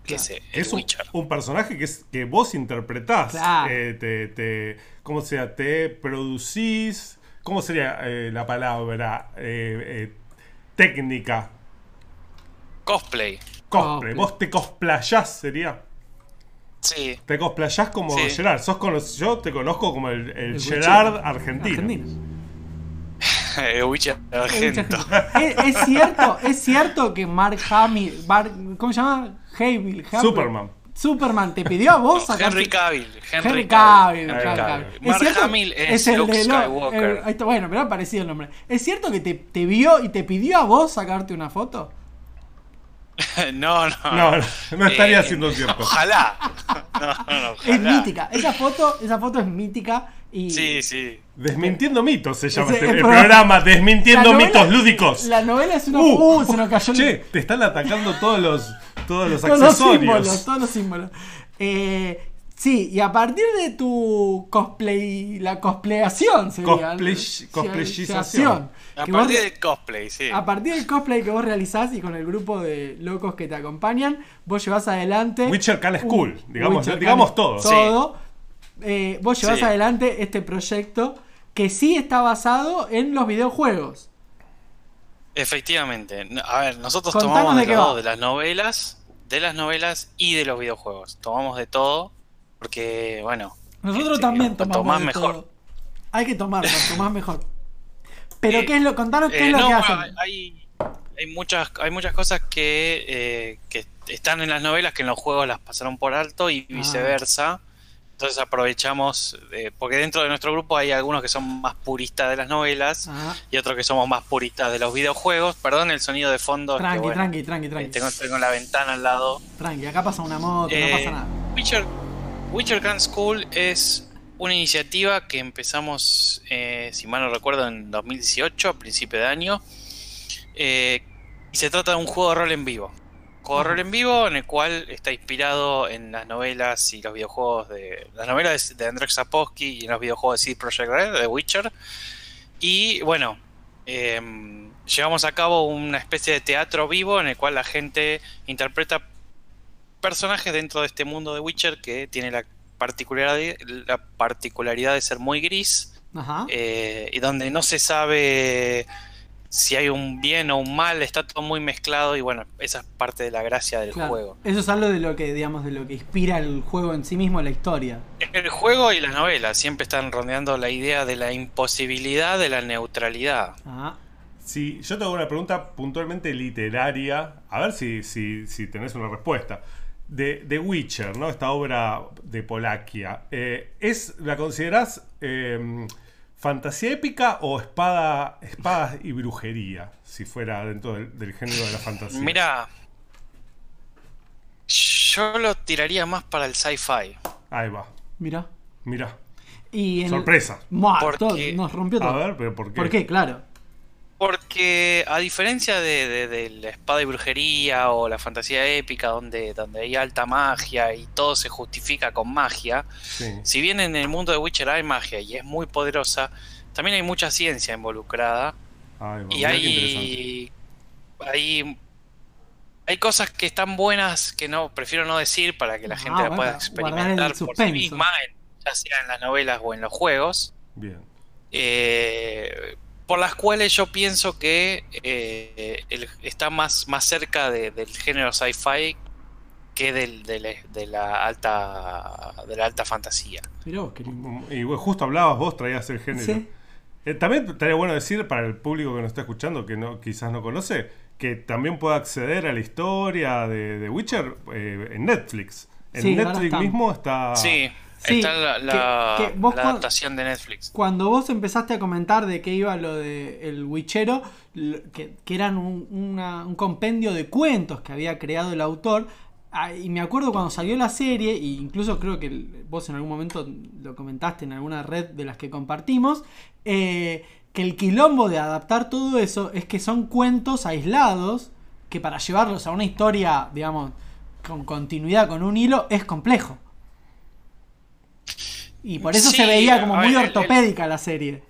Speaker 3: que
Speaker 1: Claro.
Speaker 3: es eh, el
Speaker 2: Es un, personaje que, es, que vos interpretás.
Speaker 1: Claro.
Speaker 2: Eh, te, te- ¿Cómo sea? Te producís. ¿Cómo sería eh, la palabra? Eh, eh, técnica.
Speaker 3: Cosplay.
Speaker 2: Cosplay. Vos te cosplayás, sería.
Speaker 3: Sí.
Speaker 2: Te cosplayás como
Speaker 3: Sí.
Speaker 2: Gerard. Sos yo te conozco como el, el
Speaker 1: El
Speaker 2: Gerard argentino.
Speaker 3: Witcher argento.
Speaker 1: ¿Es, es cierto, es cierto que Mark Hamill, Mark- ¿cómo se llama? Hamill,
Speaker 2: Superman.
Speaker 1: Superman te pidió a vos sacarte-
Speaker 3: Henry Cavill. Henry,
Speaker 1: Henry
Speaker 3: Cavill.
Speaker 1: Cavill,
Speaker 2: Henry
Speaker 1: Henry
Speaker 2: Cavill.
Speaker 1: Cavill.
Speaker 3: Mark
Speaker 1: cierto?
Speaker 3: Hamill es
Speaker 1: el
Speaker 3: Luke
Speaker 1: de lo-
Speaker 3: Skywalker.
Speaker 1: el- ahí está, bueno, pero ha parecido el nombre. ¿Es cierto que te, te vio y te pidió a vos sacarte una foto?
Speaker 3: no, no.
Speaker 2: No, no, estaría
Speaker 3: Eh,
Speaker 2: siendo cierto.
Speaker 3: Ojalá. No, no,
Speaker 1: Es
Speaker 3: ojalá.
Speaker 1: mítica. Esa foto, esa foto es mítica y.
Speaker 3: Sí, sí.
Speaker 2: Desmintiendo mitos se llama este-
Speaker 1: el
Speaker 2: el
Speaker 1: programa-
Speaker 2: Desmintiendo
Speaker 1: novela-
Speaker 2: mitos lúdicos.
Speaker 1: La novela es una.
Speaker 2: Uh,
Speaker 1: Uh, se nos cayó el-
Speaker 2: Che, te están atacando todos los, todos los
Speaker 1: todos los
Speaker 2: accesorios.
Speaker 1: símbolos, todos los símbolos. Eh, sí, y a partir de tu cosplay, la cosplayación sería.
Speaker 2: Cosplay- cosplayización.
Speaker 3: A
Speaker 1: vos-
Speaker 3: partir del cosplay, sí.
Speaker 1: a partir del cosplay que vos realizás y con el grupo de locos que te acompañan, vos llevas adelante.
Speaker 2: Witcher Can
Speaker 1: un-
Speaker 2: School, digamos-
Speaker 1: Witcher
Speaker 2: digamos
Speaker 1: Can-
Speaker 2: todo.
Speaker 1: Todo. Eh, vos llevás
Speaker 3: Sí.
Speaker 1: adelante este proyecto que sí está basado en los videojuegos.
Speaker 3: Efectivamente. A ver, nosotros
Speaker 1: Contanos
Speaker 3: tomamos
Speaker 1: de
Speaker 3: todo, de las novelas, de las novelas y de los videojuegos. Tomamos de todo porque, bueno,
Speaker 1: Nosotros
Speaker 3: Este,
Speaker 1: también tomamos
Speaker 3: más
Speaker 1: de
Speaker 3: mejor.
Speaker 1: todo. Hay que tomar, cuanto más mejor. Pero
Speaker 3: Eh,
Speaker 1: qué es lo, contanos qué
Speaker 3: eh,
Speaker 1: es lo
Speaker 3: no,
Speaker 1: que hacen.
Speaker 3: hay, hay muchas hay muchas cosas que, eh, que están en las novelas que en los juegos las pasaron por alto y
Speaker 1: Ah.
Speaker 3: Entonces aprovechamos, eh, porque dentro de nuestro grupo hay algunos que son más puristas de las novelas
Speaker 1: Ah,
Speaker 3: y otros que somos más puristas de los videojuegos. Perdón el sonido de fondo. es que,
Speaker 1: tranqui,
Speaker 3: bueno,
Speaker 1: tranqui, tranqui,
Speaker 3: eh,
Speaker 1: tranqui,
Speaker 3: tengo, tengo la ventana al lado.
Speaker 1: tranqui. Acá pasa una moto, no
Speaker 3: Eh,
Speaker 1: pasa nada.
Speaker 3: Witcher, Witcher Grand School es una iniciativa que empezamos, eh, si mal no recuerdo, en 2018, a principio de año. Y se trata de un juego de rol en vivo. Rol en vivo en el cual está inspirado en las novelas y los videojuegos de. Las novelas de Andrzej Sapkowski y en los videojuegos de CD Projekt Red, de Witcher. Y bueno, em, llevamos a cabo una especie de teatro vivo en el cual la gente interpreta personajes dentro de este mundo de Witcher que tiene la particularidad, la particularidad de ser muy gris
Speaker 1: Ajá.
Speaker 3: eh, y donde no se sabe si hay un bien o un mal, está todo muy mezclado y bueno, esa es parte de la gracia del
Speaker 1: Claro.
Speaker 3: juego.
Speaker 1: Eso es algo de lo que, digamos, de lo que inspira el juego en sí mismo, la historia.
Speaker 3: El juego y la novela siempre están rondeando la idea de la imposibilidad de la neutralidad.
Speaker 1: Ah,
Speaker 2: Si yo te hago una pregunta puntualmente literaria, a ver si, si, si tenés una respuesta. De, de Witcher, ¿no? Esta obra de Polakia. eh, ¿es, ¿La considerás eh, fantasía épica o espada, espadas y brujería? Si fuera dentro del, del género de la fantasía.
Speaker 3: Mira, yo lo tiraría más para el sci-fi.
Speaker 2: Ahí va.
Speaker 1: mira.
Speaker 2: Mira.
Speaker 1: Y en
Speaker 2: Sorpresa.
Speaker 1: Todo, nos rompió todo.
Speaker 2: A ver, pero ¿por qué?
Speaker 1: ¿Por qué? Claro.
Speaker 3: Porque a diferencia de, de- de la espada y brujería o la fantasía épica donde, donde hay alta magia y todo se justifica con magia,
Speaker 2: Sí.
Speaker 3: si bien en el mundo de Witcher hay magia y es muy poderosa, también hay mucha ciencia involucrada
Speaker 2: va.
Speaker 3: y hay, hay hay cosas que están buenas que no prefiero no decir para que la
Speaker 1: Ah,
Speaker 3: gente la pueda experimentar por sí misma, en- ya sea en las novelas o en los juegos.
Speaker 2: Bien.
Speaker 3: eh, por las cuales yo pienso que eh, el- está más, más cerca de- del género sci-fi que del, de, la, de la alta de la alta fantasía.
Speaker 1: Mirá vos, qué lindo.
Speaker 2: Y bueno, justo hablabas vos, traías el género.
Speaker 1: Sí.
Speaker 2: Eh, también estaría bueno decir para el público que nos está escuchando, que no quizás no conoce, que también puede acceder a la historia de, de Witcher eh, en Netflix. En
Speaker 1: Sí,
Speaker 2: Netflix
Speaker 1: está.
Speaker 2: mismo está...
Speaker 3: Sí,
Speaker 1: Sí,
Speaker 3: está la,
Speaker 1: que-
Speaker 3: la-
Speaker 1: que vos
Speaker 3: la
Speaker 1: cuan-
Speaker 3: adaptación de Netflix.
Speaker 1: Cuando vos empezaste a comentar de qué iba lo de El Witchero, lo- que, que eran un, una- un compendio de cuentos que había creado el autor, ah, y me acuerdo cuando salió la serie, e incluso creo que vos en algún momento lo comentaste en alguna red de las que compartimos, eh, que el quilombo de adaptar todo eso es que son cuentos aislados, que para llevarlos a una historia, digamos, con continuidad, con un hilo, es complejo. Y por eso
Speaker 3: Sí,
Speaker 1: se veía como muy
Speaker 3: ver, el-
Speaker 1: ortopédica la serie.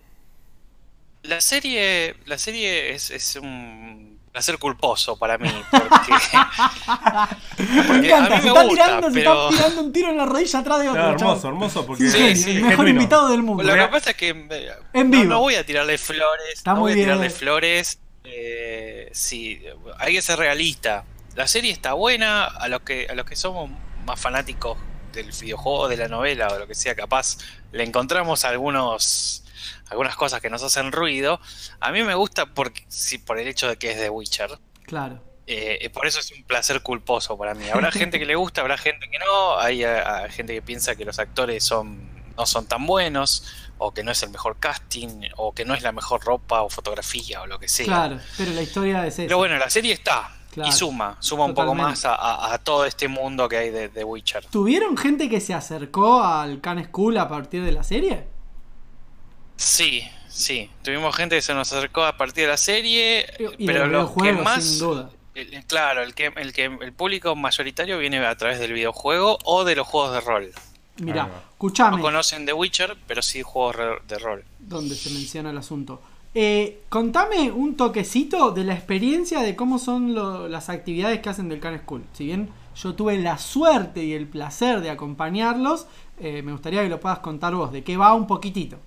Speaker 3: La serie, la serie es, es un placer culposo para mí, porque
Speaker 1: Me
Speaker 3: a
Speaker 1: encanta,
Speaker 3: mí
Speaker 1: se
Speaker 3: me
Speaker 1: está
Speaker 3: gusta,
Speaker 1: tirando, se está tirando un tiro en la rodilla atrás de otro.
Speaker 2: Hermoso, hermoso, porque
Speaker 1: Sí, el mejor
Speaker 2: genuino.
Speaker 1: invitado del mundo.
Speaker 3: Lo que pasa es que
Speaker 1: En
Speaker 3: no,
Speaker 1: vivo.
Speaker 3: no voy a tirarle flores.
Speaker 1: Está
Speaker 3: no
Speaker 1: muy
Speaker 3: voy a
Speaker 1: bien.
Speaker 3: tirarle flores. eh, sí, hay que ser realista. La serie está buena. A los que, a los que somos más fanáticos del videojuego, de la novela o lo que sea, capaz le encontramos algunos algunas cosas que nos hacen ruido. A mí me gusta porque sí, por el hecho de que es de Witcher.
Speaker 1: Claro.
Speaker 3: Eh, por eso es un placer culposo para mí. Habrá gente que le gusta, habrá gente que no. Hay eh, gente que piensa que los actores son no son tan buenos, o que no es el mejor casting, o que no es la mejor ropa o fotografía o lo que sea.
Speaker 1: Claro, pero la historia es esa.
Speaker 3: Pero bueno, la serie está
Speaker 1: Claro.
Speaker 3: y suma, suma un poco más a, a- a todo este mundo que hay de, de Witcher.
Speaker 1: ¿Tuvieron gente que se acercó al Can School a partir de la serie?
Speaker 3: Sí, sí. Tuvimos gente que se nos acercó a partir de la serie,
Speaker 1: Y
Speaker 3: pero
Speaker 1: los
Speaker 3: que más
Speaker 1: sin duda.
Speaker 3: El- claro, el que, el que el público mayoritario viene a través del videojuego o de los juegos de rol.
Speaker 1: Mirá,
Speaker 2: Ahí va.
Speaker 1: escuchame,
Speaker 3: No conocen The Witcher, pero sí juegos de rol.
Speaker 1: donde se menciona el asunto. Eh, contame un toquecito de la experiencia de cómo son lo- las actividades que hacen del Can School. Si bien yo tuve la suerte y el placer de acompañarlos, eh, me gustaría que lo puedas contar vos, de qué va un poquitito.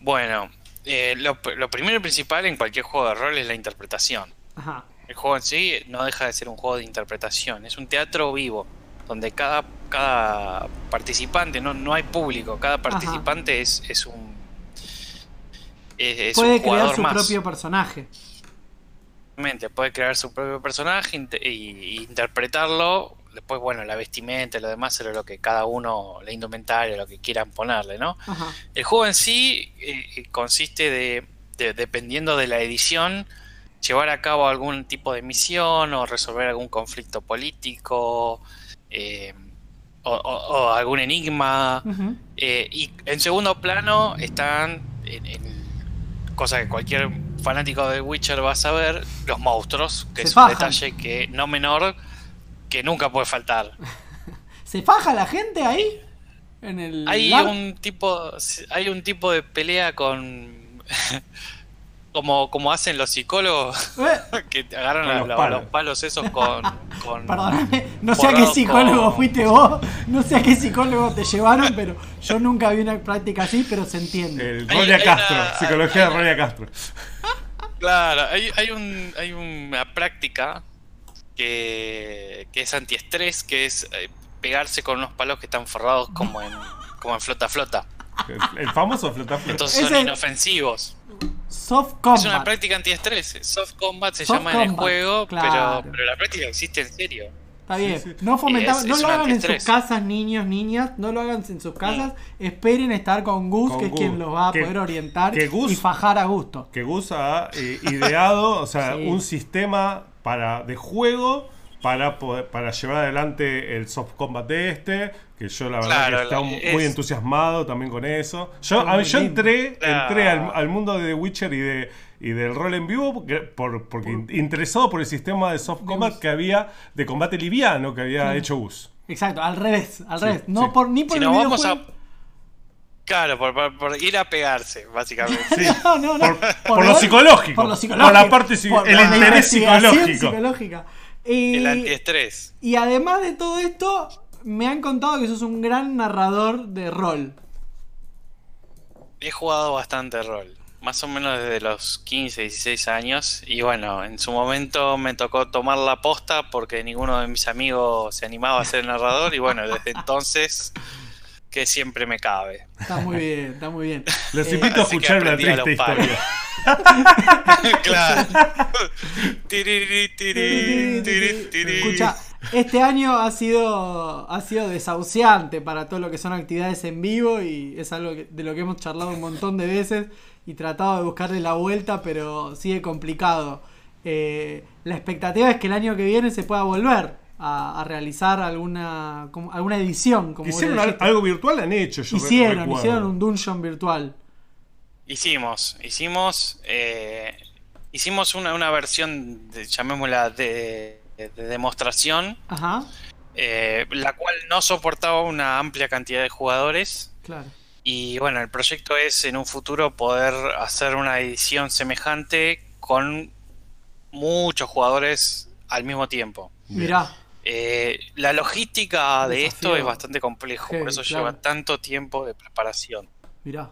Speaker 3: Bueno, eh, lo, lo primero y principal en cualquier juego de rol es la interpretación.
Speaker 1: Ajá.
Speaker 3: El juego en sí no deja de ser un juego de interpretación, es un teatro vivo, donde cada, cada participante, no, no hay público, cada participante es, es un... Es, es
Speaker 1: Puede
Speaker 3: un
Speaker 1: crear su
Speaker 3: más.
Speaker 1: propio personaje.
Speaker 3: Exactamente, puede crear su propio personaje inte- y, y interpretarlo. Después, bueno, la vestimenta y lo demás será lo que cada uno, la indumentaria, lo que quieran ponerle, ¿no?
Speaker 1: Ajá.
Speaker 3: El juego en sí eh, consiste de, de- dependiendo de la edición, llevar a cabo algún tipo de misión o resolver algún conflicto político eh, o, o- o algún enigma. Eh, y en segundo plano están, en, en- cosa que cualquier fanático de Witcher va a saber, los monstruos, que
Speaker 1: Se
Speaker 3: es
Speaker 1: fajan.
Speaker 3: un detalle que no menor que nunca puede faltar.
Speaker 1: ¿Se faja la gente ahí? En el
Speaker 3: Hay un tipo, hay un tipo de pelea con como, como hacen los psicólogos
Speaker 1: Eh,
Speaker 3: que te agarran a-
Speaker 2: los
Speaker 3: los,
Speaker 2: palos.
Speaker 3: los palos esos con, con
Speaker 1: Perdóname, no sé a qué psicólogo
Speaker 3: con-
Speaker 1: fuiste vos, no sé a qué psicólogo te llevaron, pero yo nunca vi una práctica así, pero se entiende.
Speaker 2: El
Speaker 3: hay
Speaker 2: Castro,
Speaker 3: una-
Speaker 2: psicología
Speaker 3: hay
Speaker 2: de Ronia Castro.
Speaker 3: Claro, hay, hay, un, hay una práctica que, que es antiestrés, que es eh, pegarse con unos palos que están forrados como en, como en flota flota.
Speaker 2: El, el famoso flota flota.
Speaker 3: Entonces
Speaker 1: Es
Speaker 3: son
Speaker 1: el-
Speaker 3: inofensivos.
Speaker 1: Soft
Speaker 3: Es
Speaker 1: combat.
Speaker 3: una práctica antiestrés. Soft combat se
Speaker 1: Soft
Speaker 3: llama en el
Speaker 1: combat,
Speaker 3: juego,
Speaker 1: claro.
Speaker 3: pero, pero la práctica existe en serio.
Speaker 1: Está bien. No fomentamos,
Speaker 3: Es-
Speaker 1: no
Speaker 3: es
Speaker 1: lo hagan en sus casas, niños, niñas. No lo hagan en sus casas. Esperen estar con Gus,
Speaker 2: Con
Speaker 1: que es quien los va a
Speaker 2: Que-
Speaker 1: poder orientar
Speaker 2: que Gus-
Speaker 1: y fajar a gusto.
Speaker 2: que Gus ha eh, ideado, o sea,
Speaker 1: Sí.
Speaker 2: un sistema para de juego para poder, para llevar adelante el soft combat de este, que yo la verdad
Speaker 3: Claro,
Speaker 2: que estaba
Speaker 3: la-
Speaker 2: muy
Speaker 3: es-
Speaker 2: entusiasmado también con eso. Yo, a- yo entré,
Speaker 3: Claro.
Speaker 2: entré al, al mundo de The Witcher y de y del rol en vivo porque, por, porque in- interesado por el sistema de soft combat que había de combate liviano que había
Speaker 1: Claro.
Speaker 2: hecho Gus.
Speaker 1: Exacto, al revés, al
Speaker 2: Sí,
Speaker 1: revés. No
Speaker 2: sí.
Speaker 1: por, ni por
Speaker 3: Si
Speaker 1: el
Speaker 3: vamos a.
Speaker 1: videojuego.
Speaker 3: Claro, por, por- por ir a pegarse, básicamente.
Speaker 2: Sí.
Speaker 1: No, no, no.
Speaker 2: Por- por lo psicológico.
Speaker 1: Por lo
Speaker 2: Por
Speaker 1: psicológico.
Speaker 2: la parte
Speaker 1: Por
Speaker 2: el
Speaker 1: la
Speaker 2: interés psicológico.
Speaker 1: psicológica. Y,
Speaker 3: El antiestrés.
Speaker 1: y además de todo esto, me han contado que sos un gran narrador de rol.
Speaker 3: He jugado bastante rol. Más o menos desde los 15, 16 años. Y bueno, en su momento me tocó tomar la posta porque ninguno de mis amigos se animaba a ser narrador. Y bueno, desde entonces que siempre me cabe.
Speaker 1: Está muy bien, está muy bien.
Speaker 2: Les
Speaker 1: Eh,
Speaker 2: invito a
Speaker 3: así que
Speaker 2: escuchar una
Speaker 3: aprendí a
Speaker 2: triste
Speaker 3: los palos.
Speaker 2: historia.
Speaker 3: claro. Tiri, tiri, tiri.
Speaker 1: Escucha, este año ha sido ha sido desahuciante para todo lo que son actividades en vivo y es algo que- de lo que hemos charlado un montón de veces y tratado de buscarle la vuelta, pero sigue complicado. Eh, la expectativa es que el año que viene se pueda volver a, a realizar alguna como- alguna edición. Como
Speaker 2: Hicieron algo virtual, han hecho. Yo
Speaker 1: hicieron,
Speaker 2: recuerdo.
Speaker 1: hicieron un dungeon virtual.
Speaker 3: Hicimos, hicimos, eh, hicimos una, una versión, de- llamémosla, de, de demostración,
Speaker 1: Ajá,
Speaker 3: eh, la cual no soportaba una amplia cantidad de jugadores.
Speaker 1: claro.
Speaker 3: Y bueno, el proyecto es en un futuro poder hacer una edición semejante con muchos jugadores al mismo tiempo.
Speaker 1: Mirá,
Speaker 3: Eh, la logística de
Speaker 1: Desafío.
Speaker 3: esto es bastante complejo, por eso
Speaker 1: claro.
Speaker 3: lleva tanto tiempo de preparación.
Speaker 1: Mirá.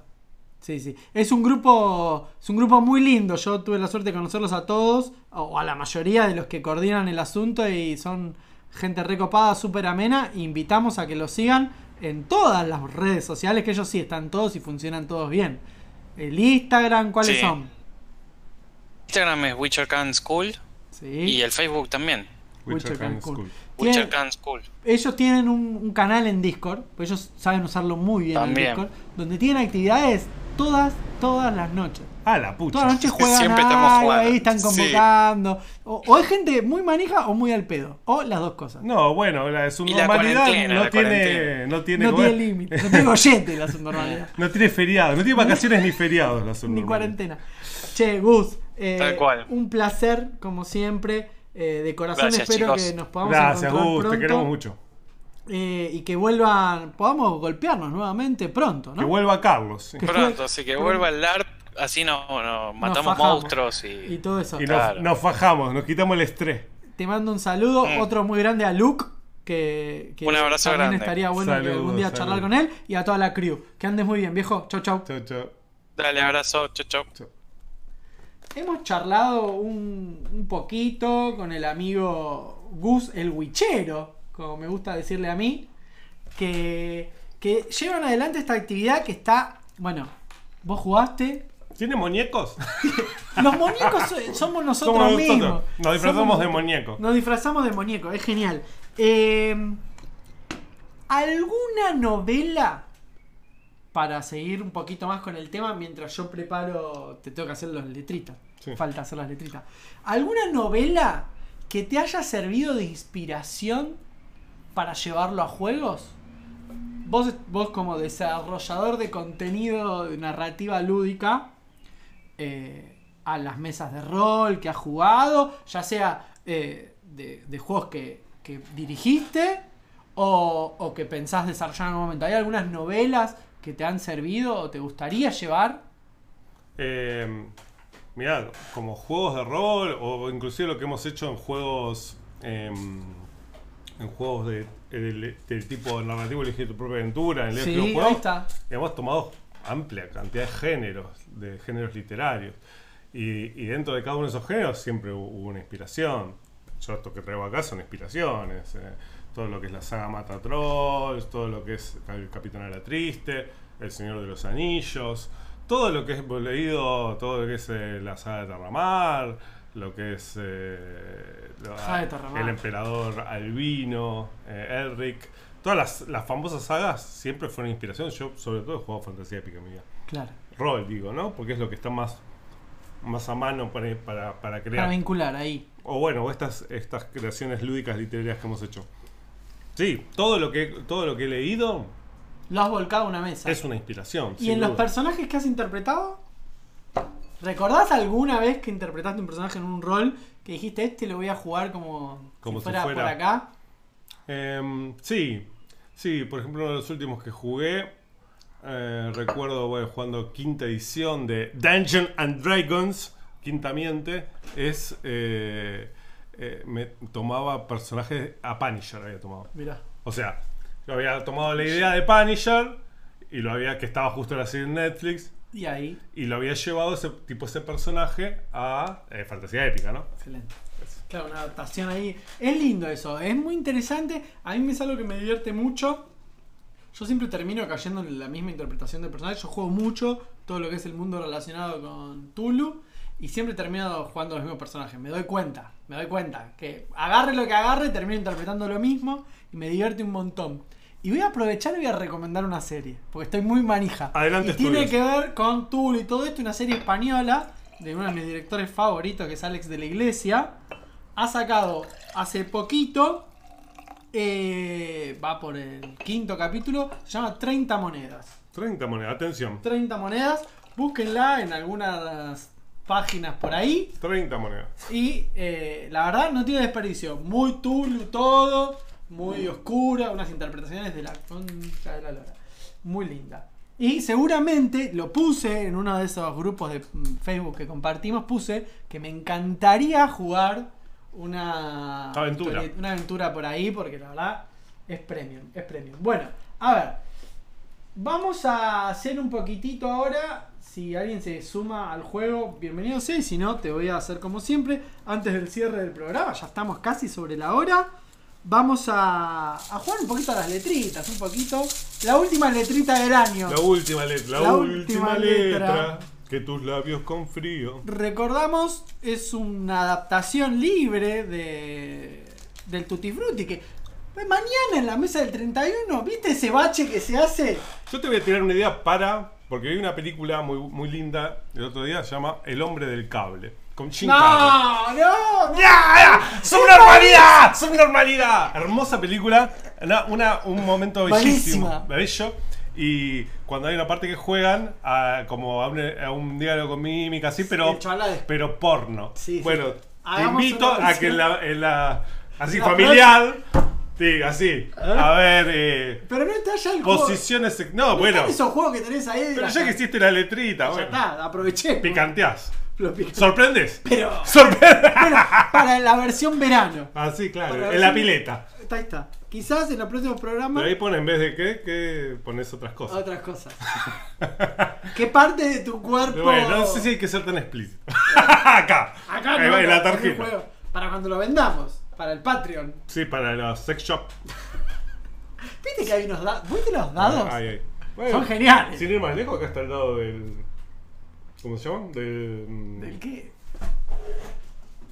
Speaker 1: Sí, sí. Es un grupo. Es un grupo muy lindo. Yo tuve la suerte de conocerlos a todos. O a la mayoría de los que coordinan el asunto. Y son gente recopada, súper amena. Invitamos a que los sigan en todas las redes sociales. Que ellos sí están todos y funcionan todos bien. El Instagram, ¿cuáles
Speaker 3: Sí.
Speaker 1: son?
Speaker 3: Instagram es Witcher Can School
Speaker 1: Sí.
Speaker 3: y el Facebook también.
Speaker 2: Witcher
Speaker 1: Witcher
Speaker 2: Can
Speaker 1: School.
Speaker 2: School.
Speaker 1: Tienen-
Speaker 3: Witcher Can School.
Speaker 1: ellos tienen un, un canal en Discord, pues ellos saben usarlo muy bien
Speaker 3: También.
Speaker 1: en Discord, donde tienen actividades todas, todas las noches.
Speaker 2: Ah, la pucha.
Speaker 1: Todas las noches juegan
Speaker 3: Siempre estamos
Speaker 1: algo,
Speaker 3: jugando.
Speaker 1: ahí están
Speaker 3: Sí.
Speaker 1: convocando. O, o hay gente muy manija o muy al pedo. O las dos cosas. No,
Speaker 2: No, bueno, la, su
Speaker 3: Y la
Speaker 2: normalidad
Speaker 3: cuarentena,
Speaker 2: no
Speaker 3: la
Speaker 2: tiene, no tiene,
Speaker 1: tiene
Speaker 2: ¿cómo es?
Speaker 1: límite. No tiene gollete la subnormalidad.
Speaker 2: No tiene feriado, no tiene vacaciones ni feriados la
Speaker 1: Ni
Speaker 2: subnormalidad.
Speaker 1: cuarentena. Che, Gus. eh,
Speaker 3: Tal cual.
Speaker 1: Un placer, como siempre. Eh, de corazón
Speaker 3: Gracias,
Speaker 1: espero
Speaker 3: chicos.
Speaker 1: que nos podamos
Speaker 2: Gracias,
Speaker 1: encontrar
Speaker 2: Gus,
Speaker 1: pronto.
Speaker 2: te queremos mucho.
Speaker 1: Eh, y que vuelvan, podamos golpearnos nuevamente pronto, ¿no?
Speaker 2: Que vuelva Carlos. sí.
Speaker 3: Pronto, así que vuelva el LARP, así no, no matamos monstruos
Speaker 1: Y
Speaker 3: y...
Speaker 1: todo eso.
Speaker 2: Y nos,
Speaker 3: Claro.
Speaker 2: nos fajamos, nos quitamos el estrés.
Speaker 1: Te mando un saludo,
Speaker 3: Mm.
Speaker 1: otro muy grande a Luke, que, que
Speaker 3: Un abrazo
Speaker 1: también
Speaker 3: grande.
Speaker 1: estaría bueno que
Speaker 2: Saludos,
Speaker 1: algún día charlar con él, y a toda la crew. Que andes muy bien, viejo. Chau, chau.
Speaker 2: Chau, chau.
Speaker 3: Dale, abrazo, chau, chau.
Speaker 2: chau.
Speaker 1: Hemos charlado un, un poquito con el amigo Gus el Wichero, como me gusta decirle a mí, que, que llevan adelante esta actividad que está, bueno, vos jugaste.
Speaker 2: ¿Tiene muñecos?
Speaker 1: Los muñecos so- somos nosotros
Speaker 2: Somos
Speaker 1: mismos.
Speaker 2: nosotros. Nos disfrazamos
Speaker 1: Somos
Speaker 2: de
Speaker 1: nosotros.
Speaker 2: muñeco.
Speaker 1: Nos disfrazamos de muñeco, es genial. Eh, ¿Alguna novela para seguir un poquito más con el tema mientras yo preparo, te tengo que hacer las letritas,
Speaker 2: Sí.
Speaker 1: falta hacer las letritas. ¿Alguna novela que te haya servido de inspiración para llevarlo a juegos? Vos, vos como desarrollador de contenido de narrativa lúdica, eh, a las mesas de rol que has jugado, ya sea eh, de, juegos que, que dirigiste o, o que pensás desarrollar en algún momento. ¿Hay algunas novelas que te han servido o te gustaría llevar?
Speaker 2: Eh, mirá, como juegos de rol o inclusive lo que hemos hecho en juegos em, en juegos de, del, del tipo narrativo elegir tu propia aventura, en
Speaker 1: Sí,
Speaker 2: videojuego,
Speaker 1: ahí está.
Speaker 2: hemos tomado amplia cantidad de géneros, de géneros literarios. Y, y dentro de cada uno de esos géneros siempre hu- hubo una inspiración. Yo esto que traigo acá son inspiraciones. eh. Todo lo que es la saga Mata Trolls, todo lo que es el Capitán a la Triste, El Señor de los Anillos, todo lo que es he leído, todo lo que es eh, la saga de Terramar, lo que es eh, lo-
Speaker 1: Terramar.
Speaker 2: el Emperador Albino, eh, Elric. Todas las, las famosas sagas siempre fueron inspiración. Yo, sobre todo, he jugado fantasía épica en mi vida.
Speaker 1: Claro.
Speaker 2: Rol, digo, ¿no? Porque es lo que está más, más a mano para, para, para crear.
Speaker 1: Para vincular ahí.
Speaker 2: O bueno, o estas, estas creaciones lúdicas literarias que hemos hecho. Sí, todo lo que, todo lo que he leído
Speaker 1: Lo has volcado a una mesa.
Speaker 2: es una inspiración.
Speaker 1: ¿Y en los personajes que has interpretado? ¿Recordás alguna vez que interpretaste un personaje en un rol que dijiste este lo voy a jugar como,
Speaker 2: Como
Speaker 1: si
Speaker 2: si
Speaker 1: fuera, por acá?
Speaker 2: Em, sí, sí, por ejemplo, uno de los últimos que jugué, eh, recuerdo bueno, jugando quinta edición de Dungeon and Dragons, quintamente, es. eh, eh, me tomaba personajes a Punisher, había tomado.
Speaker 1: Mirá.
Speaker 2: O sea, yo había tomado la idea de Punisher y lo había, que estaba justo en la serie Netflix,
Speaker 1: Y ahí,
Speaker 2: y lo había llevado ese tipo ese personaje a eh, fantasía épica, ¿no?
Speaker 1: excelente. Claro, una adaptación ahí. Es lindo eso, es muy interesante. A mí me es algo que me divierte mucho. Yo siempre termino cayendo en la misma interpretación del personaje. Yo juego mucho todo lo que es el mundo relacionado con Tulu. Y siempre termino jugando los mismos personajes. Me doy cuenta, me doy cuenta. Que agarre lo que agarre, termino interpretando lo mismo. Y me divierte un montón. Y voy a aprovechar y voy a recomendar una serie. Porque estoy muy manija.
Speaker 2: Adelante,
Speaker 1: Y tiene que ver con Tulu y todo esto. Una serie española de uno de mis directores favoritos, que es Alex de la Iglesia. Ha sacado hace poquito. eh, va por el quinto capítulo. Se llama 30 monedas.
Speaker 2: 30 monedas, atención.
Speaker 1: 30 monedas. Búsquenla en algunas páginas por ahí.
Speaker 2: 30 monedas.
Speaker 1: Y eh, la verdad no tiene desperdicio. Muy Tulu todo. Muy oscura. Unas interpretaciones de la concha de la lora. Muy linda. Y seguramente lo puse en uno de esos grupos de mm, Facebook que compartimos. Puse que me encantaría jugar una
Speaker 2: Aventura.
Speaker 1: Una aventura por ahí. Porque la verdad es premium. Es premium. Bueno, a ver. Vamos a hacer un poquitito ahora. Si alguien se suma al juego, bienvenido sea. Y si no, te voy a hacer como siempre. Antes del cierre del programa, ya estamos casi sobre la hora. Vamos a, a jugar un poquito a las letritas, un poquito. La última letrita del año.
Speaker 2: La última letra, la,
Speaker 1: La
Speaker 2: última,
Speaker 1: última
Speaker 2: letra.
Speaker 1: letra.
Speaker 2: Que tus labios con frío.
Speaker 1: Recordamos, es una adaptación libre de del Tutti Frutti. Que mañana en la mesa del 31, ¿viste ese bache que se hace?
Speaker 2: Yo te voy a tirar una idea para. Porque vi una película muy, muy linda el otro día, se llama El hombre del cable. Con Carrey.
Speaker 1: No, no.
Speaker 2: ¡Ya! ¡Ya! ¡Subnormalidad! ¡Subnormalidad! Hermosa película. Una, una- un momento bellísimo. Bello. Y cuando hay una parte que juegan, a- como a un, a un diálogo con mímica, así, pero, pero porno.
Speaker 1: Sí, sí.
Speaker 2: bueno, te invito a que en la, en la- así familiar, sí, así, a ver, eh,
Speaker 1: Pero no está ya el juego.
Speaker 2: posiciones. No,
Speaker 1: No
Speaker 2: bueno,
Speaker 1: esos juegos que tenés ahí.
Speaker 2: pero ya que hiciste la letrita,
Speaker 1: Ya
Speaker 2: bueno,
Speaker 1: está, aproveché.
Speaker 2: picanteás. ¿Sorprendes?
Speaker 1: Pero.
Speaker 2: ¡Sorprendes!
Speaker 1: Bueno, para la versión verano.
Speaker 2: Ah, sí, claro,
Speaker 1: Para
Speaker 2: en la
Speaker 1: versión-
Speaker 2: pileta.
Speaker 1: Ahí está. Quizás en los próximos programas.
Speaker 2: Pero ahí pone en vez de qué, que pones otras cosas.
Speaker 1: Otras cosas. ¿Qué parte de tu cuerpo?
Speaker 2: Bueno, no sé si hay que ser tan explícito. Acá.
Speaker 1: Acá
Speaker 2: Ahí
Speaker 1: no,
Speaker 2: va, la tarjeta.
Speaker 1: juego. Para cuando lo vendamos. Para el Patreon.
Speaker 2: Sí, para los sex shop.
Speaker 1: ¿Viste que hay unos dados? ¿Viste los dados?
Speaker 2: Ahí, ahí. Bueno,
Speaker 1: Son geniales.
Speaker 2: Sin ir más lejos, acá está el dado del. ¿Cómo se llama? Del. mm,
Speaker 1: ¿Del qué?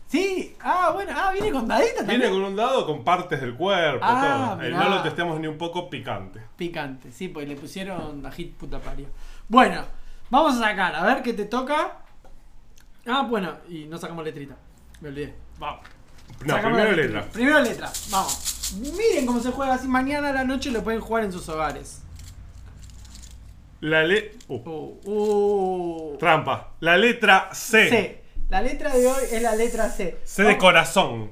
Speaker 1: Sí. Ah, bueno. Ah, viene con dadita también.
Speaker 2: Viene con un dado con partes del cuerpo,
Speaker 1: Ah,
Speaker 2: todo. No lo testemos ni un poco picante.
Speaker 1: Picante, sí, porque le pusieron a hit puta pario. Bueno, vamos a sacar, a ver qué te toca. Ah, bueno, y no sacamos letrita. Me olvidé. Vamos.
Speaker 2: No,
Speaker 1: Sacamos
Speaker 2: primero
Speaker 1: la
Speaker 2: letra.
Speaker 1: Primero letra, vamos. Miren cómo se juega así. Mañana a la noche lo pueden jugar en sus hogares.
Speaker 2: La le. uh,
Speaker 1: Uh, uh.
Speaker 2: trampa. La letra C.
Speaker 1: C. La letra de hoy es la letra C.
Speaker 2: C de
Speaker 1: Vamos-
Speaker 2: corazón.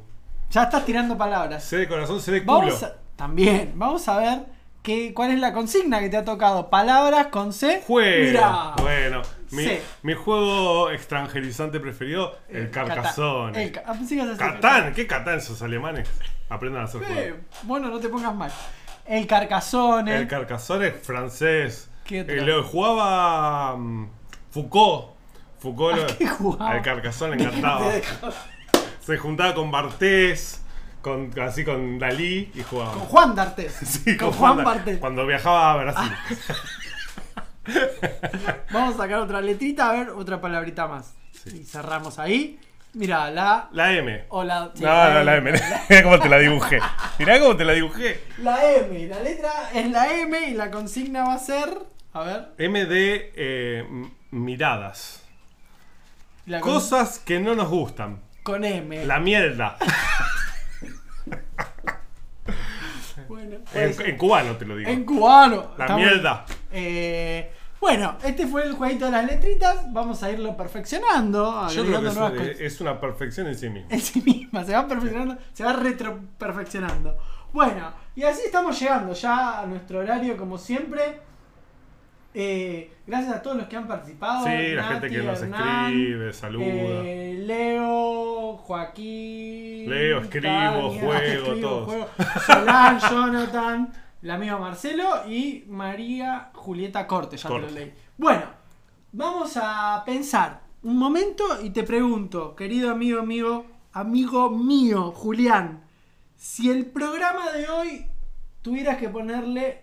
Speaker 1: Ya estás tirando palabras.
Speaker 2: C de corazón, C de culo.
Speaker 1: Vamos a, también, vamos a ver qué, cuál es la consigna que te ha tocado. Palabras con C.
Speaker 2: Juego.
Speaker 1: Mirá.
Speaker 2: Bueno, mi,
Speaker 1: Sí.
Speaker 2: mi juego extranjerizante preferido, el
Speaker 1: Eh,
Speaker 2: Carcassonne.
Speaker 1: El ca- ah, pensé que ibas a decir
Speaker 2: Catán, ¿qué Catán esos alemanes? Aprendan a hacer
Speaker 1: Eh,
Speaker 2: juegos.
Speaker 1: bueno, no te pongas mal. El Carcassonne.
Speaker 2: El Carcassonne es francés.
Speaker 1: ¿Qué?
Speaker 2: Eh, lo jugaba mm, Foucault. Foucault
Speaker 1: ¿A qué jugaba?
Speaker 2: al le encantaba. Se juntaba con Bartés, con, así con Dalí y jugaba.
Speaker 1: Con Juan D'Artes.
Speaker 2: Sí,
Speaker 1: con, Juan
Speaker 2: Da-
Speaker 1: Bartés.
Speaker 2: Cuando viajaba a Brasil.
Speaker 1: Vamos a sacar otra letrita, a ver, otra palabrita más. Y cerramos ahí. Mira, la.
Speaker 2: La M.
Speaker 1: O la. sí,
Speaker 2: No, no, la M. Mirá cómo te la dibujé. Mirá cómo te la dibujé.
Speaker 1: La M. La letra es la M y la consigna va a ser. A ver.
Speaker 2: M de eh, miradas.
Speaker 1: La con-
Speaker 2: Cosas que no nos gustan.
Speaker 1: Con M.
Speaker 2: La mierda.
Speaker 1: Bueno, puede
Speaker 2: En,
Speaker 1: ser.
Speaker 2: en cubano te lo digo.
Speaker 1: En cubano.
Speaker 2: La
Speaker 1: Está
Speaker 2: mierda.
Speaker 1: bueno. Eh, bueno, este fue el jueguito de las letritas. Vamos a irlo perfeccionando.
Speaker 2: Yo creo que
Speaker 1: agregando
Speaker 2: es,
Speaker 1: nuevas
Speaker 2: un-
Speaker 1: cosas.
Speaker 2: es una perfección en sí misma.
Speaker 1: en sí misma, se va perfeccionando, se va retro perfeccionando. Bueno, y así estamos llegando ya a nuestro horario como siempre. Eh, gracias a todos los que han participado.
Speaker 2: Sí, la gente que nos
Speaker 1: Hernán,
Speaker 2: escribe, saluda.
Speaker 1: eh, Leo, Joaquín.
Speaker 2: Leo, escribo, juego, todos.
Speaker 1: juego, Solán, Jonathan, el amigo Marcelo y María Julieta Corte, ya te lo leí. Bueno, vamos a pensar un momento y te pregunto, querido amigo, amigo, amigo mío, Julián, si el programa de hoy tuvieras que ponerle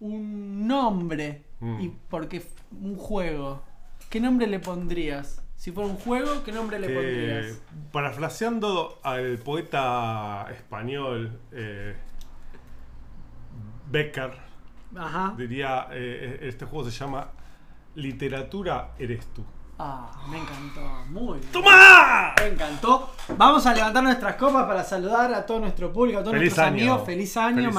Speaker 1: un nombre,
Speaker 2: Mm.
Speaker 1: y porque un juego, ¿qué nombre le pondrías? Si fuera un juego, ¿qué nombre le
Speaker 2: Que,
Speaker 1: pondrías?
Speaker 2: parafraseando al poeta español eh, Becker,
Speaker 1: Ajá.
Speaker 2: diría, eh, este juego se llama Literatura eres tú.
Speaker 1: Ah, me encantó, muy bien.
Speaker 2: ¡Toma!
Speaker 1: Me encantó. Vamos a levantar nuestras copas para saludar a todo nuestro público, a todos
Speaker 2: Feliz
Speaker 1: nuestros
Speaker 2: año.
Speaker 1: amigos. Feliz año
Speaker 2: Feliz año.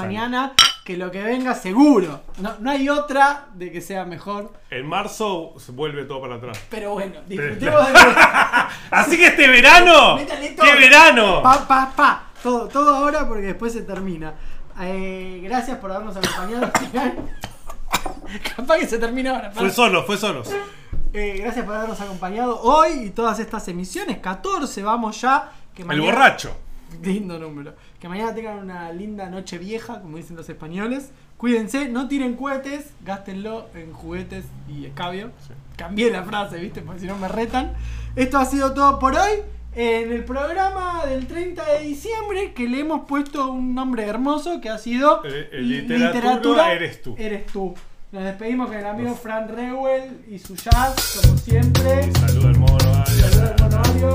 Speaker 1: Que lo que venga seguro. No, no hay otra de que sea mejor.
Speaker 2: En marzo se vuelve todo para atrás.
Speaker 1: Pero bueno, disfrutemos de.
Speaker 2: Así que este verano. ¡qué verano!
Speaker 1: Pa, pa, pa. Todo, todo ahora porque después se termina. Eh, gracias por habernos acompañado. Capaz que se termina ahora.
Speaker 2: Fue solo, fue solos.
Speaker 1: Eh, gracias por habernos acompañado hoy y todas estas emisiones. 14 vamos ya. Que
Speaker 2: El
Speaker 1: mañana-
Speaker 2: borracho.
Speaker 1: Lindo número. Que mañana tengan una linda noche vieja, como dicen los españoles. Cuídense, no tiren cohetes, gástenlo en juguetes y escabio. Cambié la frase, ¿viste? Porque si no me retan. Esto ha sido todo por hoy. En el programa del 30 de diciembre, que le hemos puesto un nombre hermoso que ha sido
Speaker 2: Eh, eh,
Speaker 1: Li-
Speaker 2: literatura eres tú.
Speaker 1: Eres tú. Nos despedimos con el amigo Fran Rewell y su jazz, como siempre.
Speaker 2: Mono.
Speaker 1: Saludos Mario.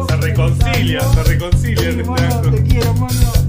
Speaker 2: Se reconcilia, se reconcilia.
Speaker 1: Sí,
Speaker 2: en
Speaker 1: mono,
Speaker 2: acto.
Speaker 1: te quiero, mono.